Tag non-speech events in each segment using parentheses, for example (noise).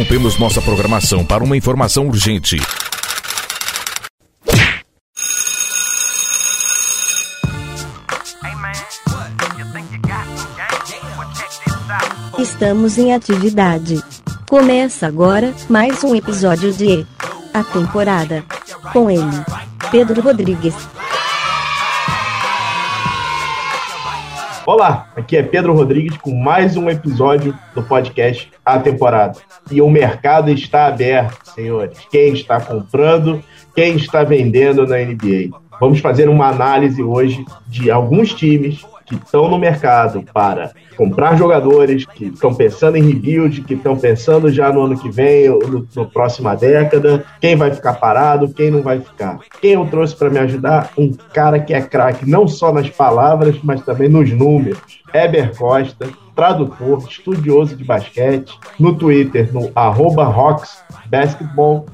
Interrompemos nossa programação para uma informação urgente. Estamos em atividade. Começa agora mais um episódio de A Temporada. Com ele, Pedro Rodrigues. Olá, aqui é Pedro Rodrigues com mais um episódio do podcast A Temporada. E o mercado está aberto, senhores. Quem está comprando, quem está vendendo na NBA. Vamos fazer uma análise hoje de alguns times que estão no mercado para comprar jogadores, que estão pensando em rebuild, que estão pensando já no ano que vem, ou no, no próxima década, quem vai ficar parado, quem não vai ficar. Quem eu trouxe para me ajudar? Um cara que é craque não só nas palavras, mas também nos números. Eber Costa, tradutor, estudioso de basquete, no Twitter, no arroba.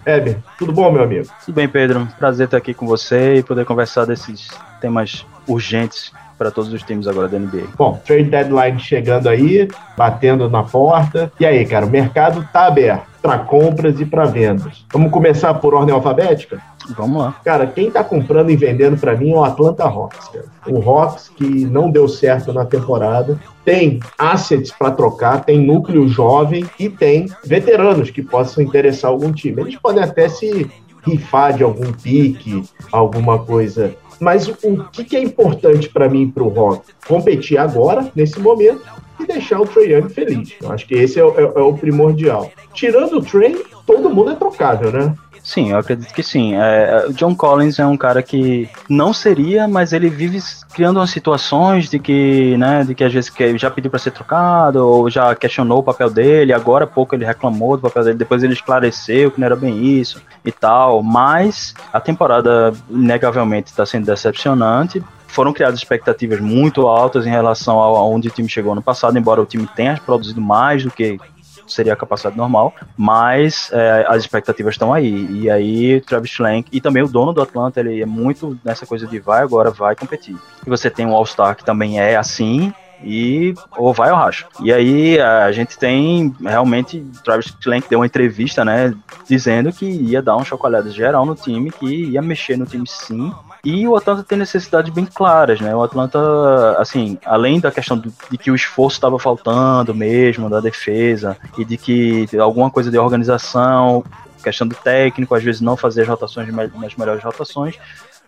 Eber, tudo bom, meu amigo? Tudo bem, Pedro. Prazer estar aqui com você e poder conversar desses temas urgentes para todos os times agora da NBA. Bom, trade deadline chegando aí, batendo na porta. E aí, cara, o mercado tá aberto para compras e para vendas. Vamos começar por ordem alfabética? Vamos lá. Cara, quem tá comprando e vendendo para mim é o Atlanta Hawks. Cara. O Hawks que não deu certo na temporada, tem assets para trocar, tem núcleo jovem e tem veteranos que possam interessar algum time. Eles podem até se rifar de algum pique, alguma coisa mas o que, é importante para mim para o Rock? Competir agora, nesse momento, e deixar o Trey Young feliz. Eu acho que esse é, é, é o primordial. Tirando o Trey, todo mundo é trocável, né? Sim, eu acredito que sim. É, o John Collins é um cara que não seria, mas ele vive criando umas situações de que, né, de que às vezes já pediu para ser trocado ou já questionou o papel dele. Agora há pouco ele reclamou do papel dele, depois ele esclareceu que não era bem isso e tal. Mas a temporada inegavelmente está sendo decepcionante foram criadas expectativas muito altas em relação a onde o time chegou no passado, embora o time tenha produzido mais do que seria a capacidade normal, mas é, as expectativas estão aí. E aí, Travis Schlenk e também o dono do Atlanta, ele é muito nessa coisa de vai agora, vai competir. E você tem um All-Star que também é assim, e ou vai ou racha. E aí a gente tem realmente Travis Schlenk deu uma entrevista, né, dizendo que ia dar um chocolate geral no time, que ia mexer no time sim, e o Atlanta tem necessidades bem claras, né? O Atlanta, assim, além da questão de que o esforço estava faltando mesmo, da defesa, e de que alguma coisa de organização, questão do técnico, às vezes não fazer as rotações nas melhores rotações,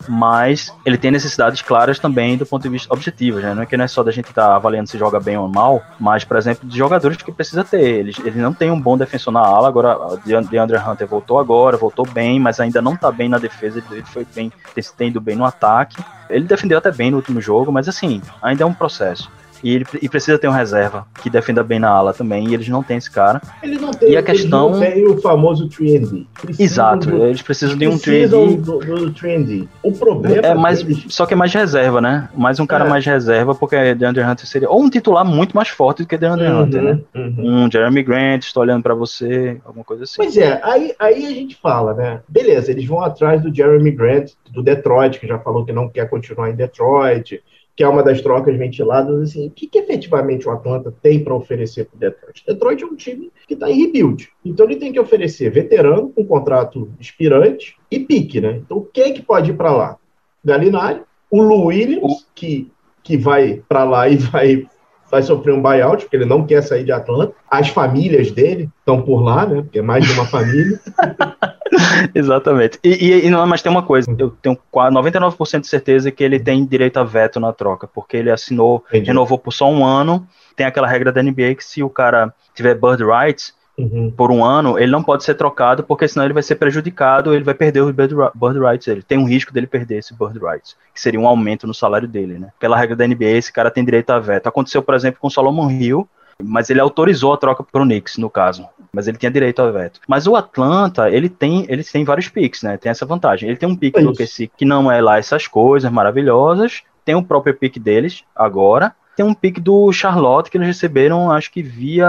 mas ele tem necessidades claras também do ponto de vista objetivo, né? Não é que não é só da gente estar tá avaliando se joga bem ou mal, mas, por exemplo, de jogadores que precisa ter. Ele, ele não tem um bom defensor na ala, agora o DeAndre Hunter voltou agora, voltou bem, mas ainda não tá bem na defesa, ele foi bem, tem ido bem no ataque. Ele defendeu até bem no último jogo, mas assim, ainda é um processo. E ele e precisa ter um reserva que defenda bem na ala também, e eles não têm esse cara. Ele não tem, e a questão... não tem o famoso 3D. Exato, do, eles precisam de um 3D. Do, do 3D. O problema é mais, deles... só que é mais reserva, né? Mais um cara é. mais reserva, porque DeAndre Hunter seria ou um titular muito mais forte do que DeAndre uhum, Hunter, né? Uhum. Um Jeremy Grant, estou olhando para você, alguma coisa assim. Pois é, aí, aí a gente fala, né? Beleza, eles vão atrás do Jeremy Grant, do Detroit, que já falou que não quer continuar em Detroit que é uma das trocas ventiladas, assim, o que, que efetivamente o Atlanta tem para oferecer para o Detroit? Detroit é um time que está em rebuild, então ele tem que oferecer veterano com contrato expirante e pique, né? Então quem é que pode ir para lá? Galinari, o Lou Williams, que, que vai para lá e vai vai sofrer um buyout, porque ele não quer sair de Atlanta. As famílias dele estão por lá, né? Porque é mais de uma família. (laughs) (laughs) Exatamente. E, e, e, não, mas tem uma coisa, eu tenho 99% de certeza que ele tem direito a veto na troca, porque ele assinou, Entendi. renovou por só um ano. Tem aquela regra da NBA que se o cara tiver bird rights, Uhum. por um ano, ele não pode ser trocado, porque senão ele vai ser prejudicado, ele vai perder os bird, bird rights Ele Tem um risco dele perder esse bird rights, que seria um aumento no salário dele, né? Pela regra da NBA, esse cara tem direito a veto. Aconteceu, por exemplo, com o Solomon Hill, mas ele autorizou a troca para o Knicks, no caso. Mas ele tinha direito a veto. Mas o Atlanta, ele tem, ele tem vários picks, né? Tem essa vantagem. Ele tem um pick é do OKC que não é lá essas coisas maravilhosas. Tem o próprio pick deles agora tem um pick do Charlotte que eles receberam, acho que via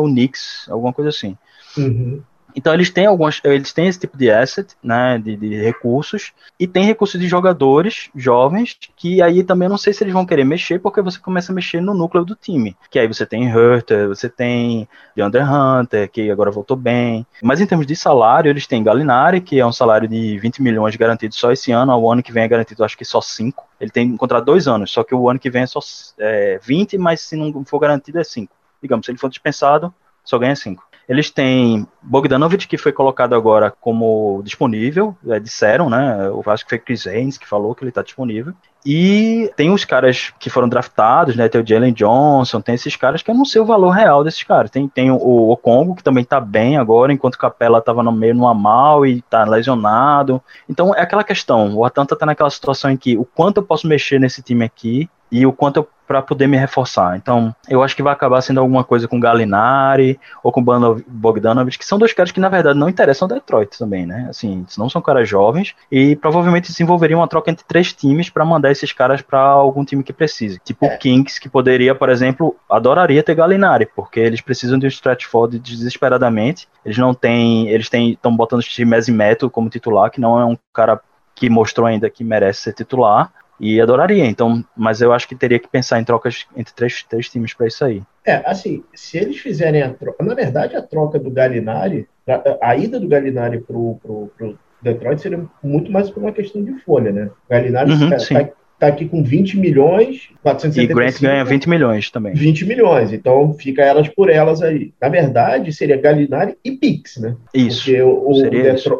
o Knicks, alguma coisa assim. Uhum. Então eles têm alguns, eles têm esse tipo de asset, né, de, de, recursos, e tem recursos de jogadores jovens que aí também não sei se eles vão querer mexer, porque você começa a mexer no núcleo do time. Que aí você tem Hurter, você tem DeAndre Hunter, que agora voltou bem. Mas em termos de salário, eles têm Galinari, que é um salário de 20 milhões garantido só esse ano, o ano que vem é garantido acho que só 5. Ele tem um contrato dois anos, só que o ano que vem é só é, 20, mas se não for garantido é 5. Digamos, se ele for dispensado, só ganha 5. Eles têm Bogdanovich, que foi colocado agora como disponível, é, disseram, né? Eu acho que foi Chris Haynes que falou que ele está disponível. E tem os caras que foram draftados, né? Tem o Jalen Johnson, tem esses caras que eu não sei o valor real desses caras. Tem, tem o, o Congo, que também tá bem agora, enquanto o Capela tava no meio numa mal e tá lesionado. Então é aquela questão, o Atlanta tá naquela situação em que o quanto eu posso mexer nesse time aqui e o quanto eu para poder me reforçar. Então, eu acho que vai acabar sendo alguma coisa com Galinari ou com Bogdanovich, que são dois caras que na verdade não interessam Detroit também, né? Assim, não são caras jovens e provavelmente desenvolveriam uma troca entre três times para mandar esses caras para algum time que precise. Tipo o é. Kings, que poderia, por exemplo, adoraria ter Galinari, porque eles precisam de um stretch forward desesperadamente. Eles não têm, eles têm estão botando o Steve Meto como titular, que não é um cara que mostrou ainda que merece ser titular. E adoraria, então, mas eu acho que teria que pensar em trocas entre três, três times para isso aí. É, assim, se eles fizerem a troca. Na verdade, a troca do Galinari, a, a ida do Galinari pro, pro, pro Detroit seria muito mais por uma questão de folha, né? O Galinari uhum, tá, tá, tá aqui com 20 milhões, 475. E Grant ganha 20 milhões também. 20 milhões, então fica elas por elas aí. Na verdade, seria Galinari e Pix, né? Isso. Porque o,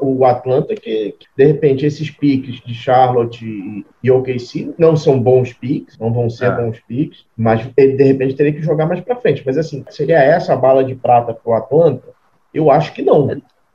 o, o Atlanta, que, que, de repente esses piques de Charlotte e, e OKC não são bons piques, não vão ser é. bons piques, mas ele de repente teria que jogar mais para frente. Mas assim, seria essa a bala de prata pro Atlanta? Eu acho que não.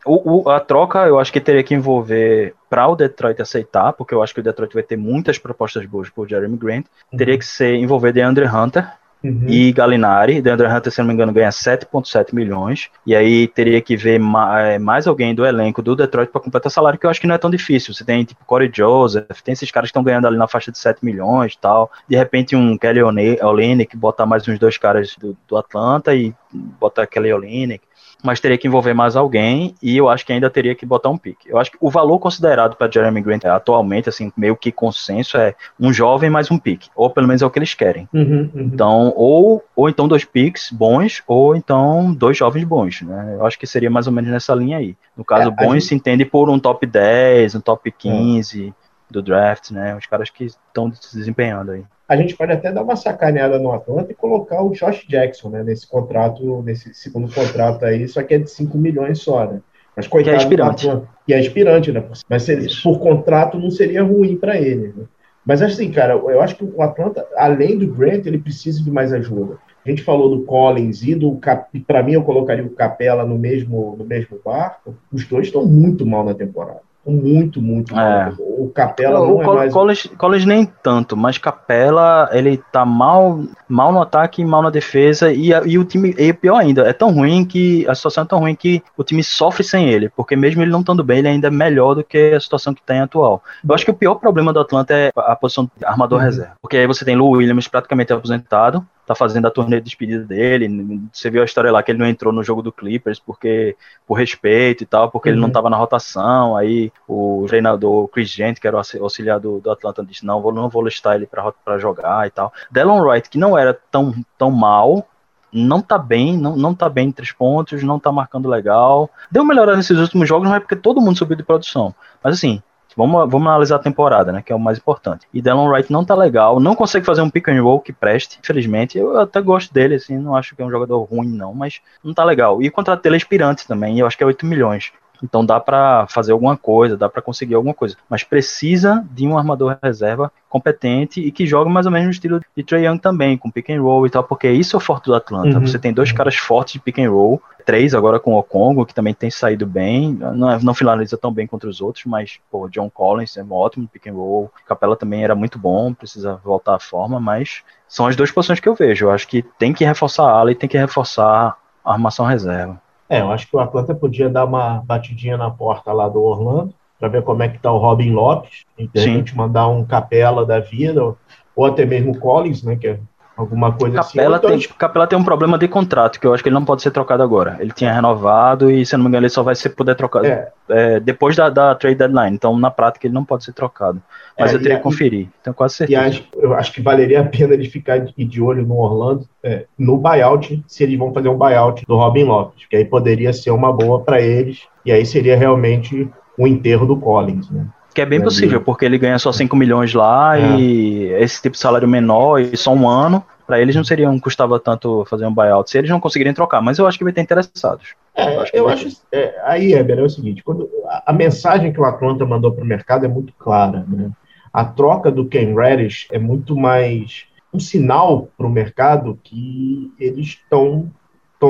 O, o, a troca eu acho que teria que envolver para o Detroit aceitar, porque eu acho que o Detroit vai ter muitas propostas boas por Jeremy Grant. Uhum. Teria que ser envolver DeAndre Hunter uhum. e Galinari. DeAndre Hunter, se não me engano, ganha 7,7 milhões. E aí teria que ver é, mais alguém do elenco do Detroit para completar salário, que eu acho que não é tão difícil. Você tem tipo Corey Joseph, tem esses caras que estão ganhando ali na faixa de 7 milhões e tal. De repente um Kelly Olynyk, botar mais uns dois caras do, do Atlanta e botar Kelly Olynyk mas teria que envolver mais alguém e eu acho que ainda teria que botar um pique. Eu acho que o valor considerado para Jeremy Grant atualmente, assim, meio que consenso é um jovem mais um pique, ou pelo menos é o que eles querem. Uhum, uhum. Então, ou, ou então dois piques bons, ou então dois jovens bons, né? Eu acho que seria mais ou menos nessa linha aí. No caso, é, bons gente... se entende por um top 10, um top 15 é. Do draft, né? Os caras que estão se desempenhando aí a gente pode até dar uma sacaneada no Atlanta e colocar o Josh Jackson, né, nesse contrato, nesse segundo contrato aí, só que é de 5 milhões só, né? Mas coitado que é aspirante. Atlanta, que é aspirante, né? Mas se, por contrato não seria ruim para ele, né? Mas assim, cara, eu acho que o Atlanta, além do Grant, ele precisa de mais ajuda. A gente falou do Collins e do para mim eu colocaria o Capela no mesmo no mesmo barco. Os dois estão muito mal na temporada muito, muito é. O Capela o, não o é mais... College nem tanto, mas Capela, ele tá mal, mal no ataque e mal na defesa, e, e o time, e pior ainda, é tão ruim que, a situação é tão ruim que o time sofre sem ele, porque mesmo ele não estando bem, ele ainda é melhor do que a situação que tem atual. Eu acho que o pior problema do Atlanta é a posição de armador uhum. reserva, porque aí você tem Lou Williams praticamente aposentado, tá fazendo a turnê de despedida dele. Você viu a história lá que ele não entrou no jogo do Clippers porque por respeito e tal, porque uhum. ele não estava uhum. na rotação. Aí o treinador Chris Gent, que era o auxiliar do, do Atlanta, disse: Não, vou, não vou listar ele para jogar e tal. Delon Wright, que não era tão, tão mal, não tá bem, não, não tá bem em três pontos, não tá marcando legal. Deu melhorado nesses últimos jogos, não é porque todo mundo subiu de produção. Mas assim, Vamos, vamos analisar a temporada, né? Que é o mais importante. E Delon Wright não tá legal, não consegue fazer um pick and roll que preste, infelizmente. Eu até gosto dele, assim, não acho que é um jogador ruim, não, mas não tá legal. E contrato dele é expirante também, eu acho que é 8 milhões. Então dá para fazer alguma coisa, dá para conseguir alguma coisa. Mas precisa de um armador reserva competente e que joga mais ou menos no estilo de Trey Young também, com pick and roll e tal, porque isso é o forte do Atlanta. Uhum. Você tem dois caras fortes de pick and roll, três agora com o Congo, que também tem saído bem, não, é, não finaliza tão bem contra os outros, mas pô, John Collins é um ótimo pick and roll, Capela também era muito bom, precisa voltar à forma, mas são as duas posições que eu vejo. Eu acho que tem que reforçar a ala e tem que reforçar a armação reserva. É, eu acho que o Atlanta podia dar uma batidinha na porta lá do Orlando para ver como é que tá o Robin Lopes, e de repente mandar um capela da vida, ou, ou até mesmo o Collins, né, que é Alguma coisa Capela assim. Tem, então, Capela tem um problema de contrato, que eu acho que ele não pode ser trocado agora. Ele tinha renovado e, se não me engano, ele só vai ser poder trocado é. É, depois da, da, trade deadline. Então, na prática, ele não pode ser trocado. Mas é, eu teria que conferir, tenho quase certeza. E acho, eu acho que valeria a pena ele ficar de, de olho no Orlando, é, no buyout, se eles vão fazer um buyout do Robin Lopes, que aí poderia ser uma boa para eles, e aí seria realmente o enterro do Collins, né? Que é bem possível, porque ele ganha só 5 milhões lá é. e esse tipo de salário menor e só um ano, para eles não seria, não custava tanto fazer um buyout se eles não conseguirem trocar, mas eu acho que vai ter interessados. É, eu acho, eu acho é, aí, Heber, é o seguinte, quando a, a mensagem que o Atlanta mandou para o mercado é muito clara, né? A troca do Ken Reddish é muito mais um sinal para o mercado que eles estão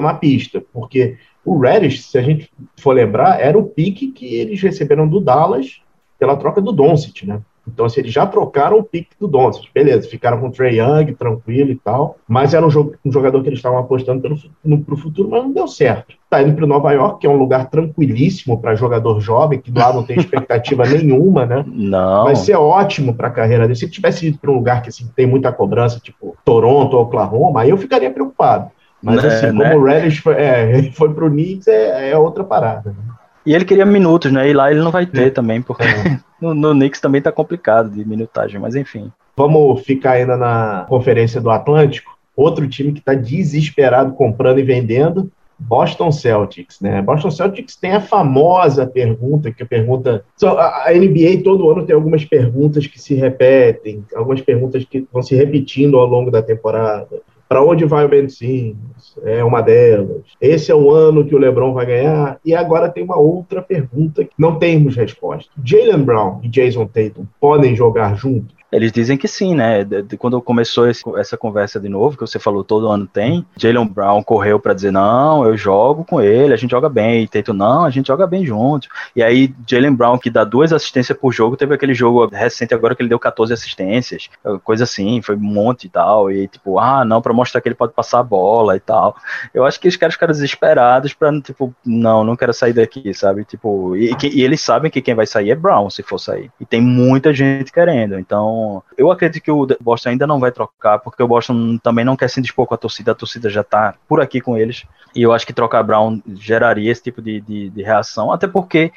na pista, porque o Reddish, se a gente for lembrar, era o pique que eles receberam do Dallas pela troca do Doncic, né? Então, assim, eles já trocaram o pique do Doncic, beleza, ficaram com o Trey Young, tranquilo e tal, mas era um, um jogador que eles estavam apostando pelo, no, pro futuro, mas não deu certo. Tá indo para Nova York, que é um lugar tranquilíssimo para jogador jovem, que lá não tem expectativa (laughs) nenhuma, né? Não. Vai ser ótimo para a carreira dele. Se ele tivesse ido para um lugar que assim, tem muita cobrança, tipo Toronto ou Oklahoma, aí eu ficaria preocupado. Mas, assim, né, como né? o Reddish foi, é, (laughs) foi pro Knicks, é, é outra parada. Né? E ele queria minutos, né? E lá ele não vai ter é. também, porque é. (laughs) no, no Knicks também tá complicado de minutagem, mas enfim. Vamos ficar ainda na Conferência do Atlântico. Outro time que está desesperado comprando e vendendo, Boston Celtics, né? Boston Celtics tem a famosa pergunta que pergunta, a NBA todo ano tem algumas perguntas que se repetem, algumas perguntas que vão se repetindo ao longo da temporada. Para onde vai o Ben Simmons? É uma delas. Esse é o ano que o LeBron vai ganhar. E agora tem uma outra pergunta que não temos resposta. Jalen Brown e Jason Tatum podem jogar juntos? Eles dizem que sim, né? De, de, quando começou esse, essa conversa de novo, que você falou todo ano tem, Jalen Brown correu para dizer: não, eu jogo com ele, a gente joga bem. E Tatum, não, a gente joga bem junto. E aí, Jalen Brown, que dá duas assistências por jogo, teve aquele jogo recente agora que ele deu 14 assistências, coisa assim, foi um monte e tal. E tipo, ah, não, para mostrar que ele pode passar a bola e tal. Eu acho que os caras ficaram desesperados pra, tipo, não, não quero sair daqui, sabe? Tipo, e, e eles sabem que quem vai sair é Brown, se for sair. E tem muita gente querendo, então eu acredito que o Boston ainda não vai trocar, porque o Boston também não quer se dispor com a torcida, a torcida já tá por aqui com eles. E eu acho que trocar Brown geraria esse tipo de, de, de reação, até porque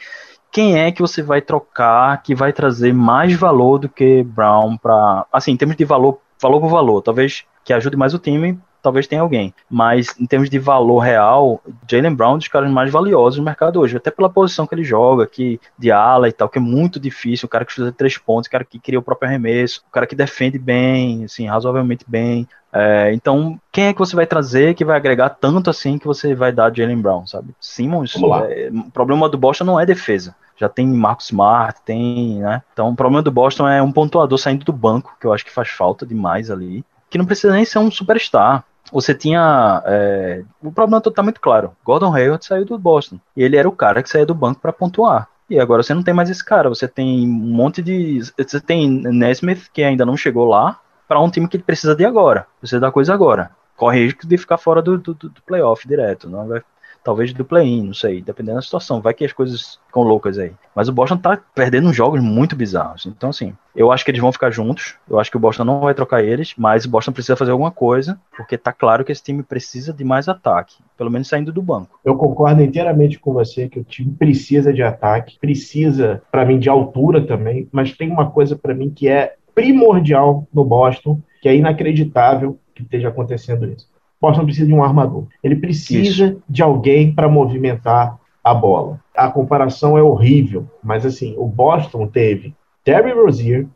quem é que você vai trocar que vai trazer mais valor do que Brown para, assim, em termos de valor, valor por valor, talvez que ajude mais o time talvez tenha alguém. Mas em termos de valor real, Jalen Brown é um dos caras mais valiosos do mercado hoje, até pela posição que ele joga, que de ala e tal, que é muito difícil, o cara que estuda três pontos, o cara que cria o próprio arremesso, o cara que defende bem, assim, razoavelmente bem. É, então, quem é que você vai trazer que vai agregar tanto assim que você vai dar Jalen Brown, sabe? Simmons, é, o problema do Boston não é defesa já tem Marcos Smart, tem, né? Então o problema do Boston é um pontuador saindo do banco, que eu acho que faz falta demais ali, que não precisa nem ser um superstar você tinha. É, o problema está muito claro. Gordon Hayward saiu do Boston. E ele era o cara que saía do banco para pontuar. E agora você não tem mais esse cara. Você tem um monte de. Você tem Nesmith, que ainda não chegou lá, para um time que precisa de agora. Precisa da coisa agora. Corre risco de ficar fora do, do, do playoff direto. Não vai talvez do play-in, não sei, dependendo da situação. Vai que as coisas ficam loucas aí. Mas o Boston tá perdendo jogos muito bizarros. Então, assim, eu acho que eles vão ficar juntos. Eu acho que o Boston não vai trocar eles, mas o Boston precisa fazer alguma coisa, porque tá claro que esse time precisa de mais ataque, pelo menos saindo do banco. Eu concordo inteiramente com você que o time precisa de ataque, precisa, para mim, de altura também, mas tem uma coisa para mim que é primordial no Boston, que é inacreditável que esteja acontecendo isso. Boston precisa de um armador. Ele precisa Isso. de alguém para movimentar a bola. A comparação é horrível, mas assim, o Boston teve Terry Rozier,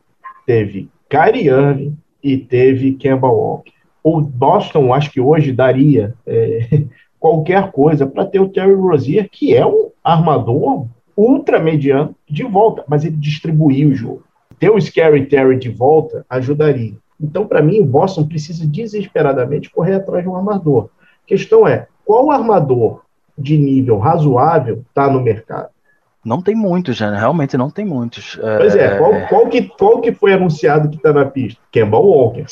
teve Kyrie Irving e teve Kemba Walker. O Boston, acho que hoje daria é, (laughs) qualquer coisa para ter o Terry Rozier, que é um armador ultra mediano, de volta, mas ele distribuiu o jogo. Ter o Scary Terry de volta ajudaria. Então, para mim, o Boston precisa desesperadamente correr atrás de um armador. A questão é, qual armador de nível razoável está no mercado? Não tem muitos, né? Realmente não tem muitos. É... Pois é, qual, qual, que, qual que foi anunciado que está na pista? Kemba Walker.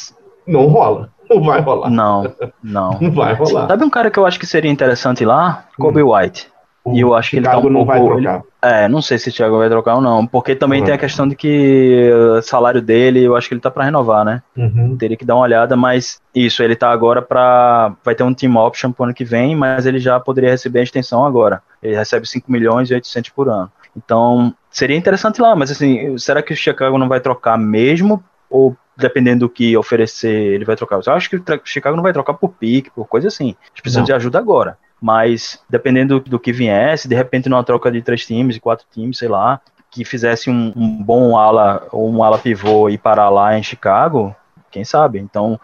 Não rola. Não vai rolar. Não, (laughs) não. não vai rolar. Sabe um cara que eu acho que seria interessante lá? Kobe hum. White. E eu acho que ele tá um não pouco, vai trocar. Ele, é, não sei se o Thiago vai trocar ou não, porque também uhum. tem a questão de que o salário dele, eu acho que ele tá para renovar, né? Uhum. Teria que dar uma olhada, mas isso, ele tá agora para vai ter um team option pro ano que vem, mas ele já poderia receber a extensão agora. Ele recebe 5 milhões e 800 por ano. Então, seria interessante lá, mas assim, será que o Chicago não vai trocar mesmo ou dependendo do que oferecer, ele vai trocar. Eu acho que o Chicago não vai trocar por pique, por coisa assim. A gente precisa não. de ajuda agora. Mas dependendo do, que viesse, de repente numa troca de três times, quatro times, sei lá, que fizesse um, um bom ala ou um ala pivô e parar lá em Chicago, quem sabe? Então,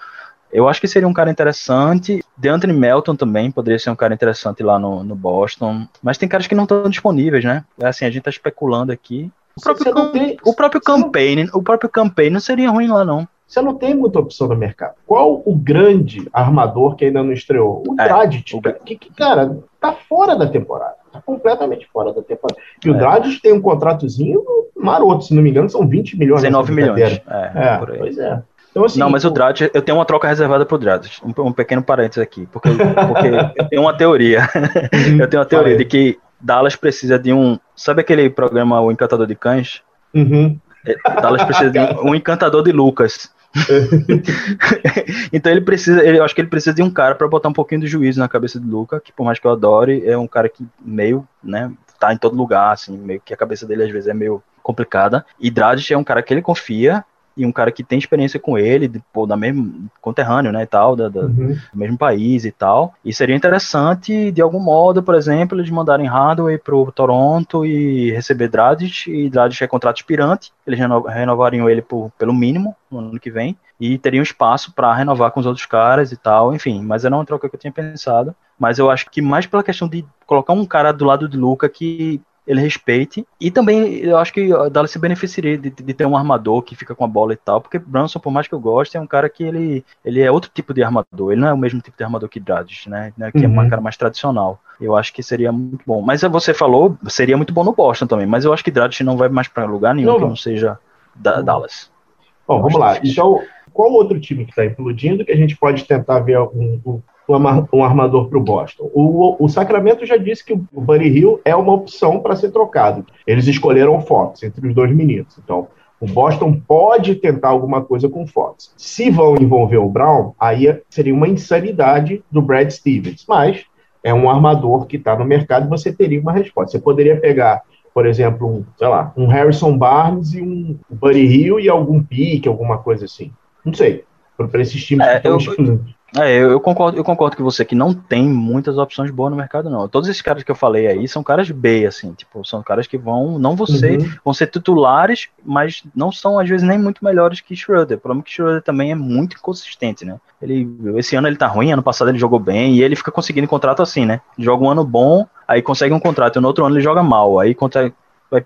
eu acho que seria um cara interessante. DeAndre Melton também poderia ser um cara interessante lá no, no Boston. Mas tem caras que não estão disponíveis, né? É assim, a gente tá especulando aqui. O próprio, tem, o próprio campaign, o próprio campaign não seria ruim lá, não. Você não tem muita opção no mercado. Qual o grande armador que ainda não estreou? O é, o... Que, que, cara, tá fora da temporada. Tá completamente fora da temporada. E o é. Tem um contratozinho maroto, se não me engano, são 20 milhões. 19 milhões. É, é pois é. Então, assim, não, mas o Dragic, eu tenho uma troca reservada pro Dragic. Um, um pequeno parênteses aqui, porque, porque eu tenho uma teoria. Uhum. (laughs) eu tenho uma teoria de que Dallas precisa de um. Sabe aquele programa O Encantador de Cães? Uhum. É, Dallas precisa de um, um encantador de Lucas. (laughs) então ele precisa, ele, eu acho que ele precisa de um cara para botar um pouquinho de juízo na cabeça de Luca, que por mais que eu adore, é um cara que meio, né, tá em todo lugar, assim, meio que a cabeça dele às vezes é meio complicada. E Dragic é um cara que ele confia e um cara que tem experiência com ele, de, pô, da mesmo conterrâneo, né, e tal, da, da uhum. do mesmo país e tal. E seria interessante, de algum modo, por exemplo, eles mandarem Hardaway pro Toronto e receber Dragic, e Dragic é contrato expirante, eles reno, renovariam ele por, pelo mínimo no ano que vem, e teriam espaço para renovar com os outros caras e tal, enfim, mas era uma troca que eu tinha pensado, mas eu acho que mais pela questão de colocar um cara do lado de Luca que ele respeite. E também eu acho que Dallas se beneficiaria de, de, ter um armador que fica com a bola e tal, porque Brunson, por mais que eu goste, é um cara que ele, ele é outro tipo de armador. Ele não é o mesmo tipo de armador que Dragic, né? Que uhum. é um uhum. cara mais tradicional. Eu acho que seria muito bom. Mas você falou, seria muito bom no Boston também. Mas eu acho que Dragic não vai mais para lugar nenhum não, que não seja da, Dallas. Bom, vamos lá. Então, qual outro time que está implodindo que a gente pode tentar ver um, um armador para o Boston. O, Sacramento já disse que o Buddy Hill é uma opção para ser trocado. Eles escolheram o Fox entre os dois meninos. Então, o Boston pode tentar alguma coisa com o Fox. Se vão envolver o Brown, aí seria uma insanidade do Brad Stevens. Mas é um armador que está no mercado e você teria uma resposta. Você poderia pegar, por exemplo, um, sei lá, um Harrison Barnes e um Buddy Hill e algum pique, alguma coisa assim. Não sei. Para esses times é, que estão eu, é, eu, eu, concordo, eu concordo com você que não tem muitas opções boas no mercado, não. Todos esses caras que eu falei aí são caras B, assim, tipo, são caras que vão, não ser, uhum. vão ser titulares, mas não são, às vezes, nem muito melhores que Schroeder. O problema é que Schroeder também é muito inconsistente, né? Ele, esse ano ele tá ruim, ano passado ele jogou bem, e ele fica conseguindo contrato assim, né? Joga um ano bom, aí consegue um contrato, e no outro ano ele joga mal, aí consegue,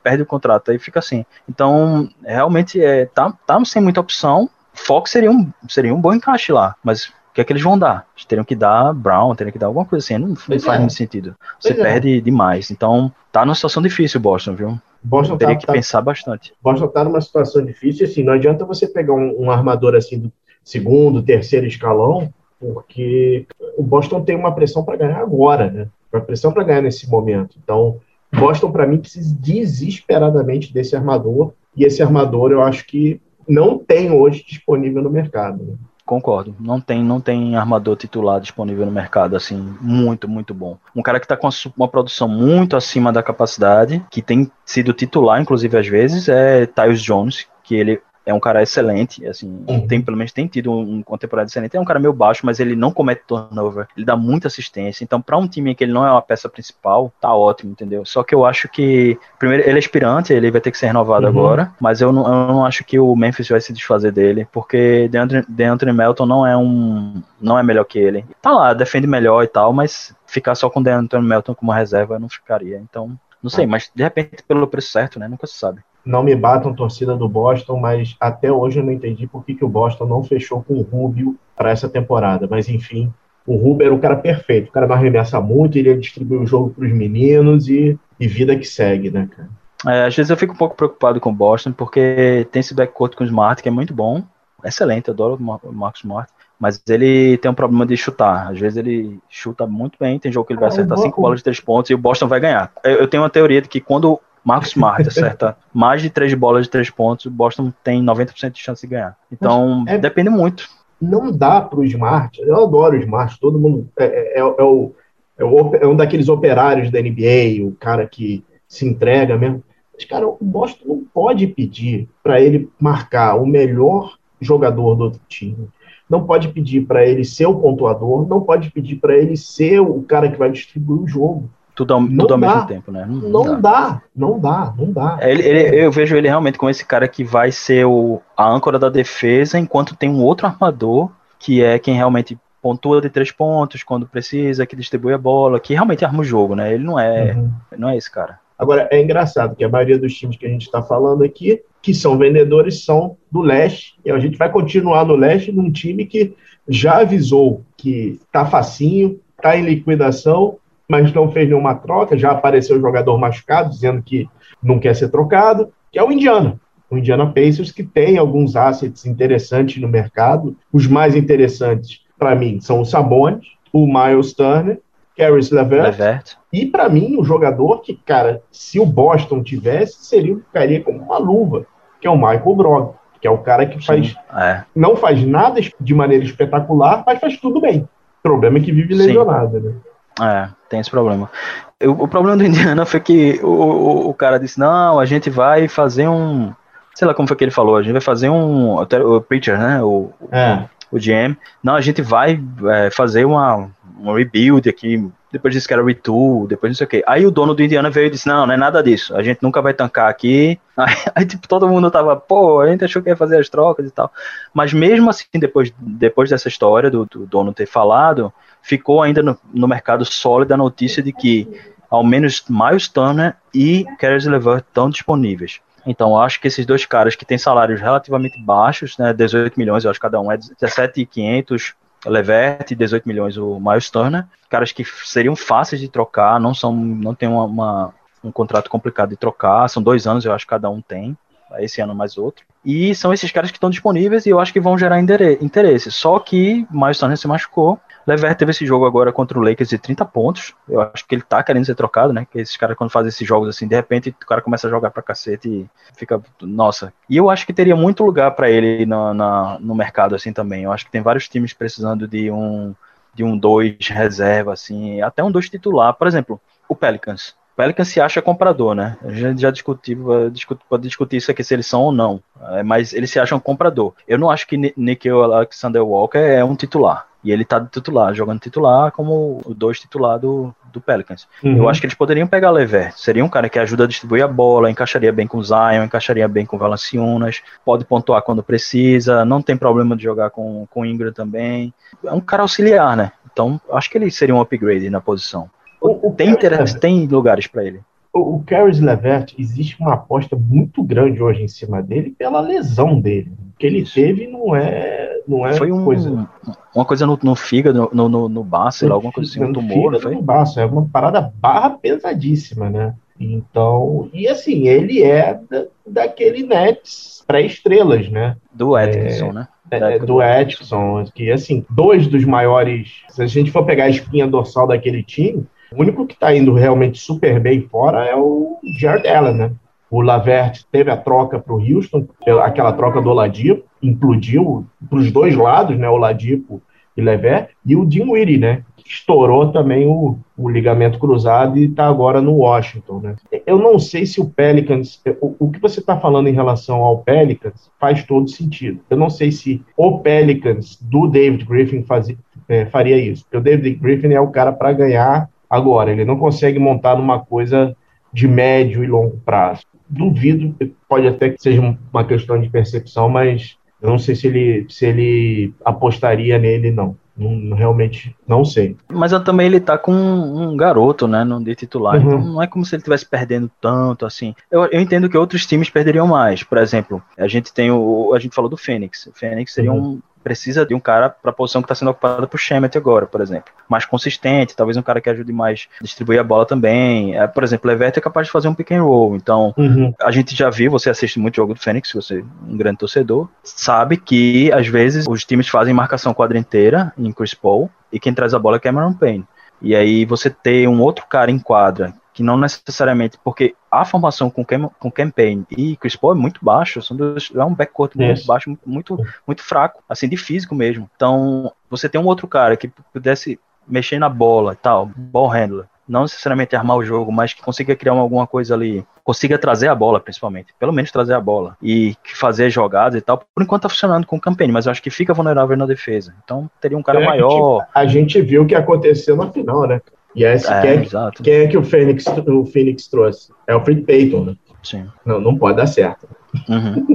perde o contrato, aí fica assim. Então, realmente, é, tá, tá sem muita opção. Fox seria um, seria um bom encaixe lá, mas que é que eles vão dar? Eles teriam que dar Brown, teriam que dar alguma coisa assim, não, não faz é. muito sentido. Você pois é. perde é. demais. Então, tá numa situação difícil Boston, viu? Boston teria tá, que tá, pensar bastante. Boston tá numa situação difícil, assim, não adianta você pegar um, um armador assim do segundo, terceiro escalão, porque o Boston tem uma pressão para ganhar agora, né? Uma pressão para ganhar nesse momento. Então, Boston, para mim, precisa desesperadamente desse armador, e esse armador eu acho que não tem hoje disponível no mercado. Né? Concordo. Não tem, não tem armador titular disponível no mercado, assim, muito, muito bom. Um cara que tá com uma produção muito acima da capacidade, que tem sido titular, inclusive, às vezes, é Tyus Jones, que ele é um cara excelente, assim, uhum. tem, pelo menos tem tido um, um temporada excelente. É um cara meio baixo, mas ele não comete turnover, ele dá muita assistência. Então, para um time que ele não é uma peça principal, tá ótimo, entendeu? Só que eu acho que, primeiro, ele é aspirante, ele vai ter que ser renovado uhum. agora, mas eu não, eu não acho que o Memphis vai se desfazer dele, porque DeAndre, DeAndre Melton não é um, não é melhor que ele. Tá lá, defende melhor e tal, mas ficar só com DeAndre Melton como reserva eu não ficaria. Então, não sei, mas de repente pelo preço certo, né? Nunca se sabe não me batam torcida do Boston, mas até hoje eu não entendi por que, que o Boston não fechou com o Rubio para essa temporada. Mas enfim, o Rubio era o cara perfeito. O cara não arremessa muito, ele ia distribuir o jogo para os meninos e, e, vida que segue, né, cara? É, às vezes eu fico um pouco preocupado com o Boston, porque tem esse backcourt com o Smart, que é muito bom, excelente, adoro o Marcos Smart, Mas ele tem um problema de chutar. Às vezes ele chuta muito bem, tem jogo que ele vai acertar cinco bolas de três pontos e o Boston vai ganhar. Eu tenho uma teoria de que quando Marcos Smart acerta mais de três bolas de três pontos, o Boston tem 90% de chance de ganhar. Então, é, depende muito. Não dá para o Smart, eu adoro o Smart, todo mundo. É, é, é, é o, é, o, é um daqueles operários da NBA, o cara que se entrega mesmo. Mas, cara, o Boston não pode pedir para ele marcar o melhor jogador do outro time. Não pode pedir para ele ser o pontuador, não pode pedir para ele ser o cara que vai distribuir o jogo. Tudo ao, tudo ao mesmo tempo, né? Não, não dá. dá. não dá, não dá. É, ele, ele, eu vejo ele realmente como esse cara que vai ser o, a âncora da defesa, enquanto tem um outro armador que é quem realmente pontua de três pontos quando precisa, que distribui a bola, que realmente arma o jogo, né? Ele não é, uhum. não é esse cara. Agora, é engraçado que a maioria dos times que a gente está falando aqui, que são vendedores, são do leste. E a gente vai continuar no leste num time que já avisou que está facinho, está em liquidação, mas não fez nenhuma troca. Já apareceu o jogador machucado, dizendo que não quer ser trocado, que é o Indiana. O Indiana Pacers, que tem alguns assets interessantes no mercado. Os mais interessantes, para mim, são o Sabonis, o Miles Turner Caris Levert. Levert. E para mim, o jogador que, cara, se o Boston tivesse, seria ficaria como uma luva, que é o Michael Brog, que é o cara que faz é. não faz nada de maneira espetacular, mas faz tudo bem. O problema é que vive lesionado, né? É, tem esse problema. Eu, o problema do Indiana foi que o, o, o, cara disse: não, a gente vai fazer um. Sei lá como foi que ele falou, a gente vai fazer um. O Preacher, né? O, é. o GM. Não, a gente vai é, fazer uma, um rebuild aqui, depois disse que era retool, depois não sei o que. Aí o dono do Indiana veio e disse, não, não é nada disso, a gente nunca vai tancar aqui. (laughs) Aí, aí, tipo, todo mundo tava, pô, a gente achou que ia fazer as trocas e tal. Mas mesmo assim, depois, depois dessa história do, do dono ter falado, ficou ainda no, no mercado sólido a notícia de que ao menos Miles Turner e Caris LeVert estão disponíveis. Então, acho que esses dois caras que têm salários relativamente baixos, né, 18 milhões, eu acho que cada um é 17,500 Levert, 18 milhões o Miles Turner, caras que seriam fáceis de trocar, não são, não tem uma, uma, um contrato complicado de trocar, são dois anos, eu acho que cada um tem, esse ano mais outro. E são esses caras que estão disponíveis e eu acho que vão gerar interesse. Só que Miles Turner se machucou, Levert teve esse jogo agora contra o Lakers de 30 pontos. Eu acho que ele tá querendo ser trocado, né? Que esses caras, quando fazem esses jogos assim, de repente o cara começa a jogar pra cacete e fica. Nossa. E eu acho que teria muito lugar para ele no, na, no mercado, assim, também. Eu acho que tem vários times precisando de um de um 2 reserva, assim, até um 2 titular. Por exemplo, o Pelicans. O Pelicans se acha comprador, né? A gente já discutiu, discut, pode discutir isso aqui se eles são ou não, é, mas eles se acham comprador. Eu não acho que Nick Alexander Walker é um titular. E ele tá titular, jogando titular como o dois titular do, do Pelicans. Uhum. Eu acho que eles poderiam pegar Lever. Seria um cara que ajuda a distribuir a bola, encaixaria bem com o Zion, encaixaria bem com o Valanciunas, pode pontuar quando precisa, não tem problema de jogar com o Ingram também. É um cara auxiliar, né? Então, acho que ele seria um upgrade na posição. O, o tem, interesse, tem lugares para ele. O, o Caris Levert, existe uma aposta muito grande hoje em cima dele pela lesão dele. O que ele Isso. teve não é não é foi um, coisa. Uma coisa no, no fígado, no, no, no baço, sei lá, alguma coisa assim, um tumor, não foi? No baço, é uma parada barra pesadíssima, né? Então, e assim, ele é da, daquele Nets pré-estrelas, né? Do Atkinson, é, né? É, do, do Atkinson, que assim, dois dos maiores. Se a gente for pegar a espinha dorsal daquele time, o único que está indo realmente super bem fora é o Jared Allen, né? O Lavert teve a troca para o Houston, aquela troca do Oladipo, implodiu para os dois lados, né? Oladipo e Lever, e o Dinwiddie, né? Estourou também o, o ligamento cruzado e está agora no Washington, né? Eu não sei se o Pelicans, o, o que você está falando em relação ao Pelicans faz todo sentido. Eu não sei se o Pelicans do David Griffin fazia, é, faria isso, porque o David Griffin é o cara para ganhar agora. Ele não consegue montar numa coisa de médio e longo prazo duvido, pode até que seja uma questão de percepção, mas eu não sei se ele, se ele apostaria nele, não. não. realmente não sei. Mas também ele tá com um garoto, né, no de titular. Uhum. Então não é como se ele estivesse perdendo tanto assim. Eu, eu, entendo que outros times perderiam mais. Por exemplo, a gente tem o. A gente falou do Fênix. O Fênix seria uhum. um precisa de um cara para a posição que está sendo ocupada por Shemet agora, por exemplo. Mais consistente, talvez um cara que ajude mais a distribuir a bola também. É, por exemplo, Levert é capaz de fazer um pick and roll. Então, uhum. a gente já viu, você assiste muito jogo do Fênix, você é um grande torcedor, sabe que às vezes os times fazem marcação quadra inteira em Chris Paul e quem traz a bola é Cameron Payne. E aí você ter um outro cara em quadra que não necessariamente, porque a formação com, Cam, com Campaign e Chris Paul é muito baixo, são dois, é um backcourt muito baixo, muito, muito fraco, assim, de físico mesmo. Então, você tem um outro cara que pudesse mexer na bola e tal, ball handler, não necessariamente armar o jogo, mas que consiga criar alguma coisa ali, consiga trazer a bola, principalmente, pelo menos trazer a bola e fazer jogadas e tal. Por enquanto tá funcionando com o Campaign, mas eu acho que fica vulnerável na defesa. Então teria um cara é, maior. A gente, a gente viu o que aconteceu na final, né? E esse, é, quem, é, que, quem é que o Phoenix, o Phoenix trouxe? É o Fred Payton, né? Sim. Não, não pode dar certo. Uhum.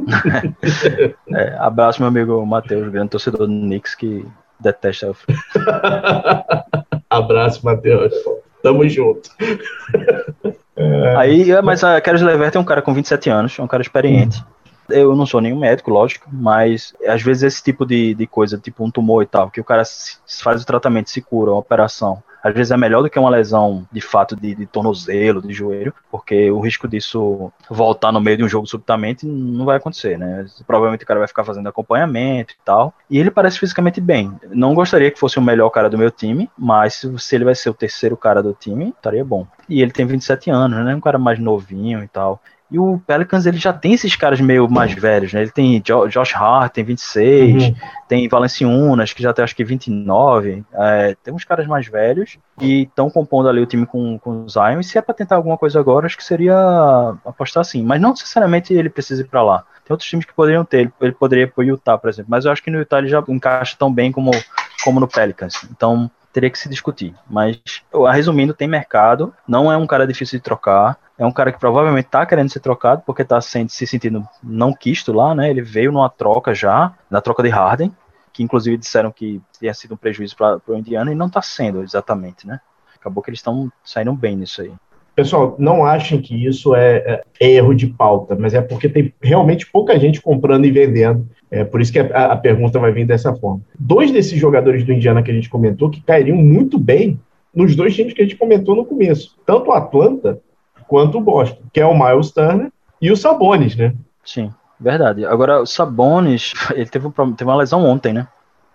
(laughs) é, abraço, meu amigo Matheus, grande torcedor do Knicks que detesta o Fred. (laughs) abraço, Matheus. Tamo junto. é... Aí, é, mas a Keres Levert é um cara com 27 anos, é um cara experiente. Eu não sou nenhum médico, lógico, mas às vezes esse tipo de, de coisa, tipo um tumor e tal, que o cara se, faz o tratamento, se cura, uma operação, às vezes é melhor do que uma lesão de fato de, de, tornozelo, de joelho, porque o risco disso voltar no meio de um jogo subitamente não vai acontecer, né? Provavelmente o cara vai ficar fazendo acompanhamento e tal. E ele parece fisicamente bem. Não gostaria que fosse o melhor cara do meu time, mas se ele vai ser o terceiro cara do time, estaria bom. E ele tem 27 anos, né? Um cara mais novinho e tal. E o Pelicans ele já tem esses caras meio mais velhos, né? Ele tem Josh Hart, tem 26, uhum. tem Valenciunas, que já tem acho que 29. É, tem uns caras mais velhos e estão compondo ali o time com, com o Zion. E se é para tentar alguma coisa agora, acho que seria apostar assim. Mas não necessariamente ele precisa ir para lá. Tem outros times que poderiam ter. Ele, ele poderia ir para o Utah, por exemplo. Mas eu acho que no Utah ele já encaixa tão bem como, como no Pelicans. Então teria que se discutir. Mas, resumindo, tem mercado, não é um cara difícil de trocar, é um cara que provavelmente está querendo ser trocado porque está se sentindo não quisto lá, né? Ele veio numa troca já, na troca de Harden, que inclusive disseram que tinha sido um prejuízo para o Indiana e não está sendo exatamente, né? Acabou que eles estão saindo bem nisso aí. Pessoal, não achem que isso é, é, erro de pauta, mas é porque tem realmente pouca gente comprando e vendendo. É por isso que a, a pergunta vai vir dessa forma. Dois desses jogadores do Indiana que a gente comentou que cairiam muito bem nos dois times que a gente comentou no começo, tanto o Atlanta quanto o Boston, que é o Miles Turner e o Sabonis, né? Sim, verdade. Agora, o Sabonis, (laughs) ele teve, um, teve uma lesão ontem, né?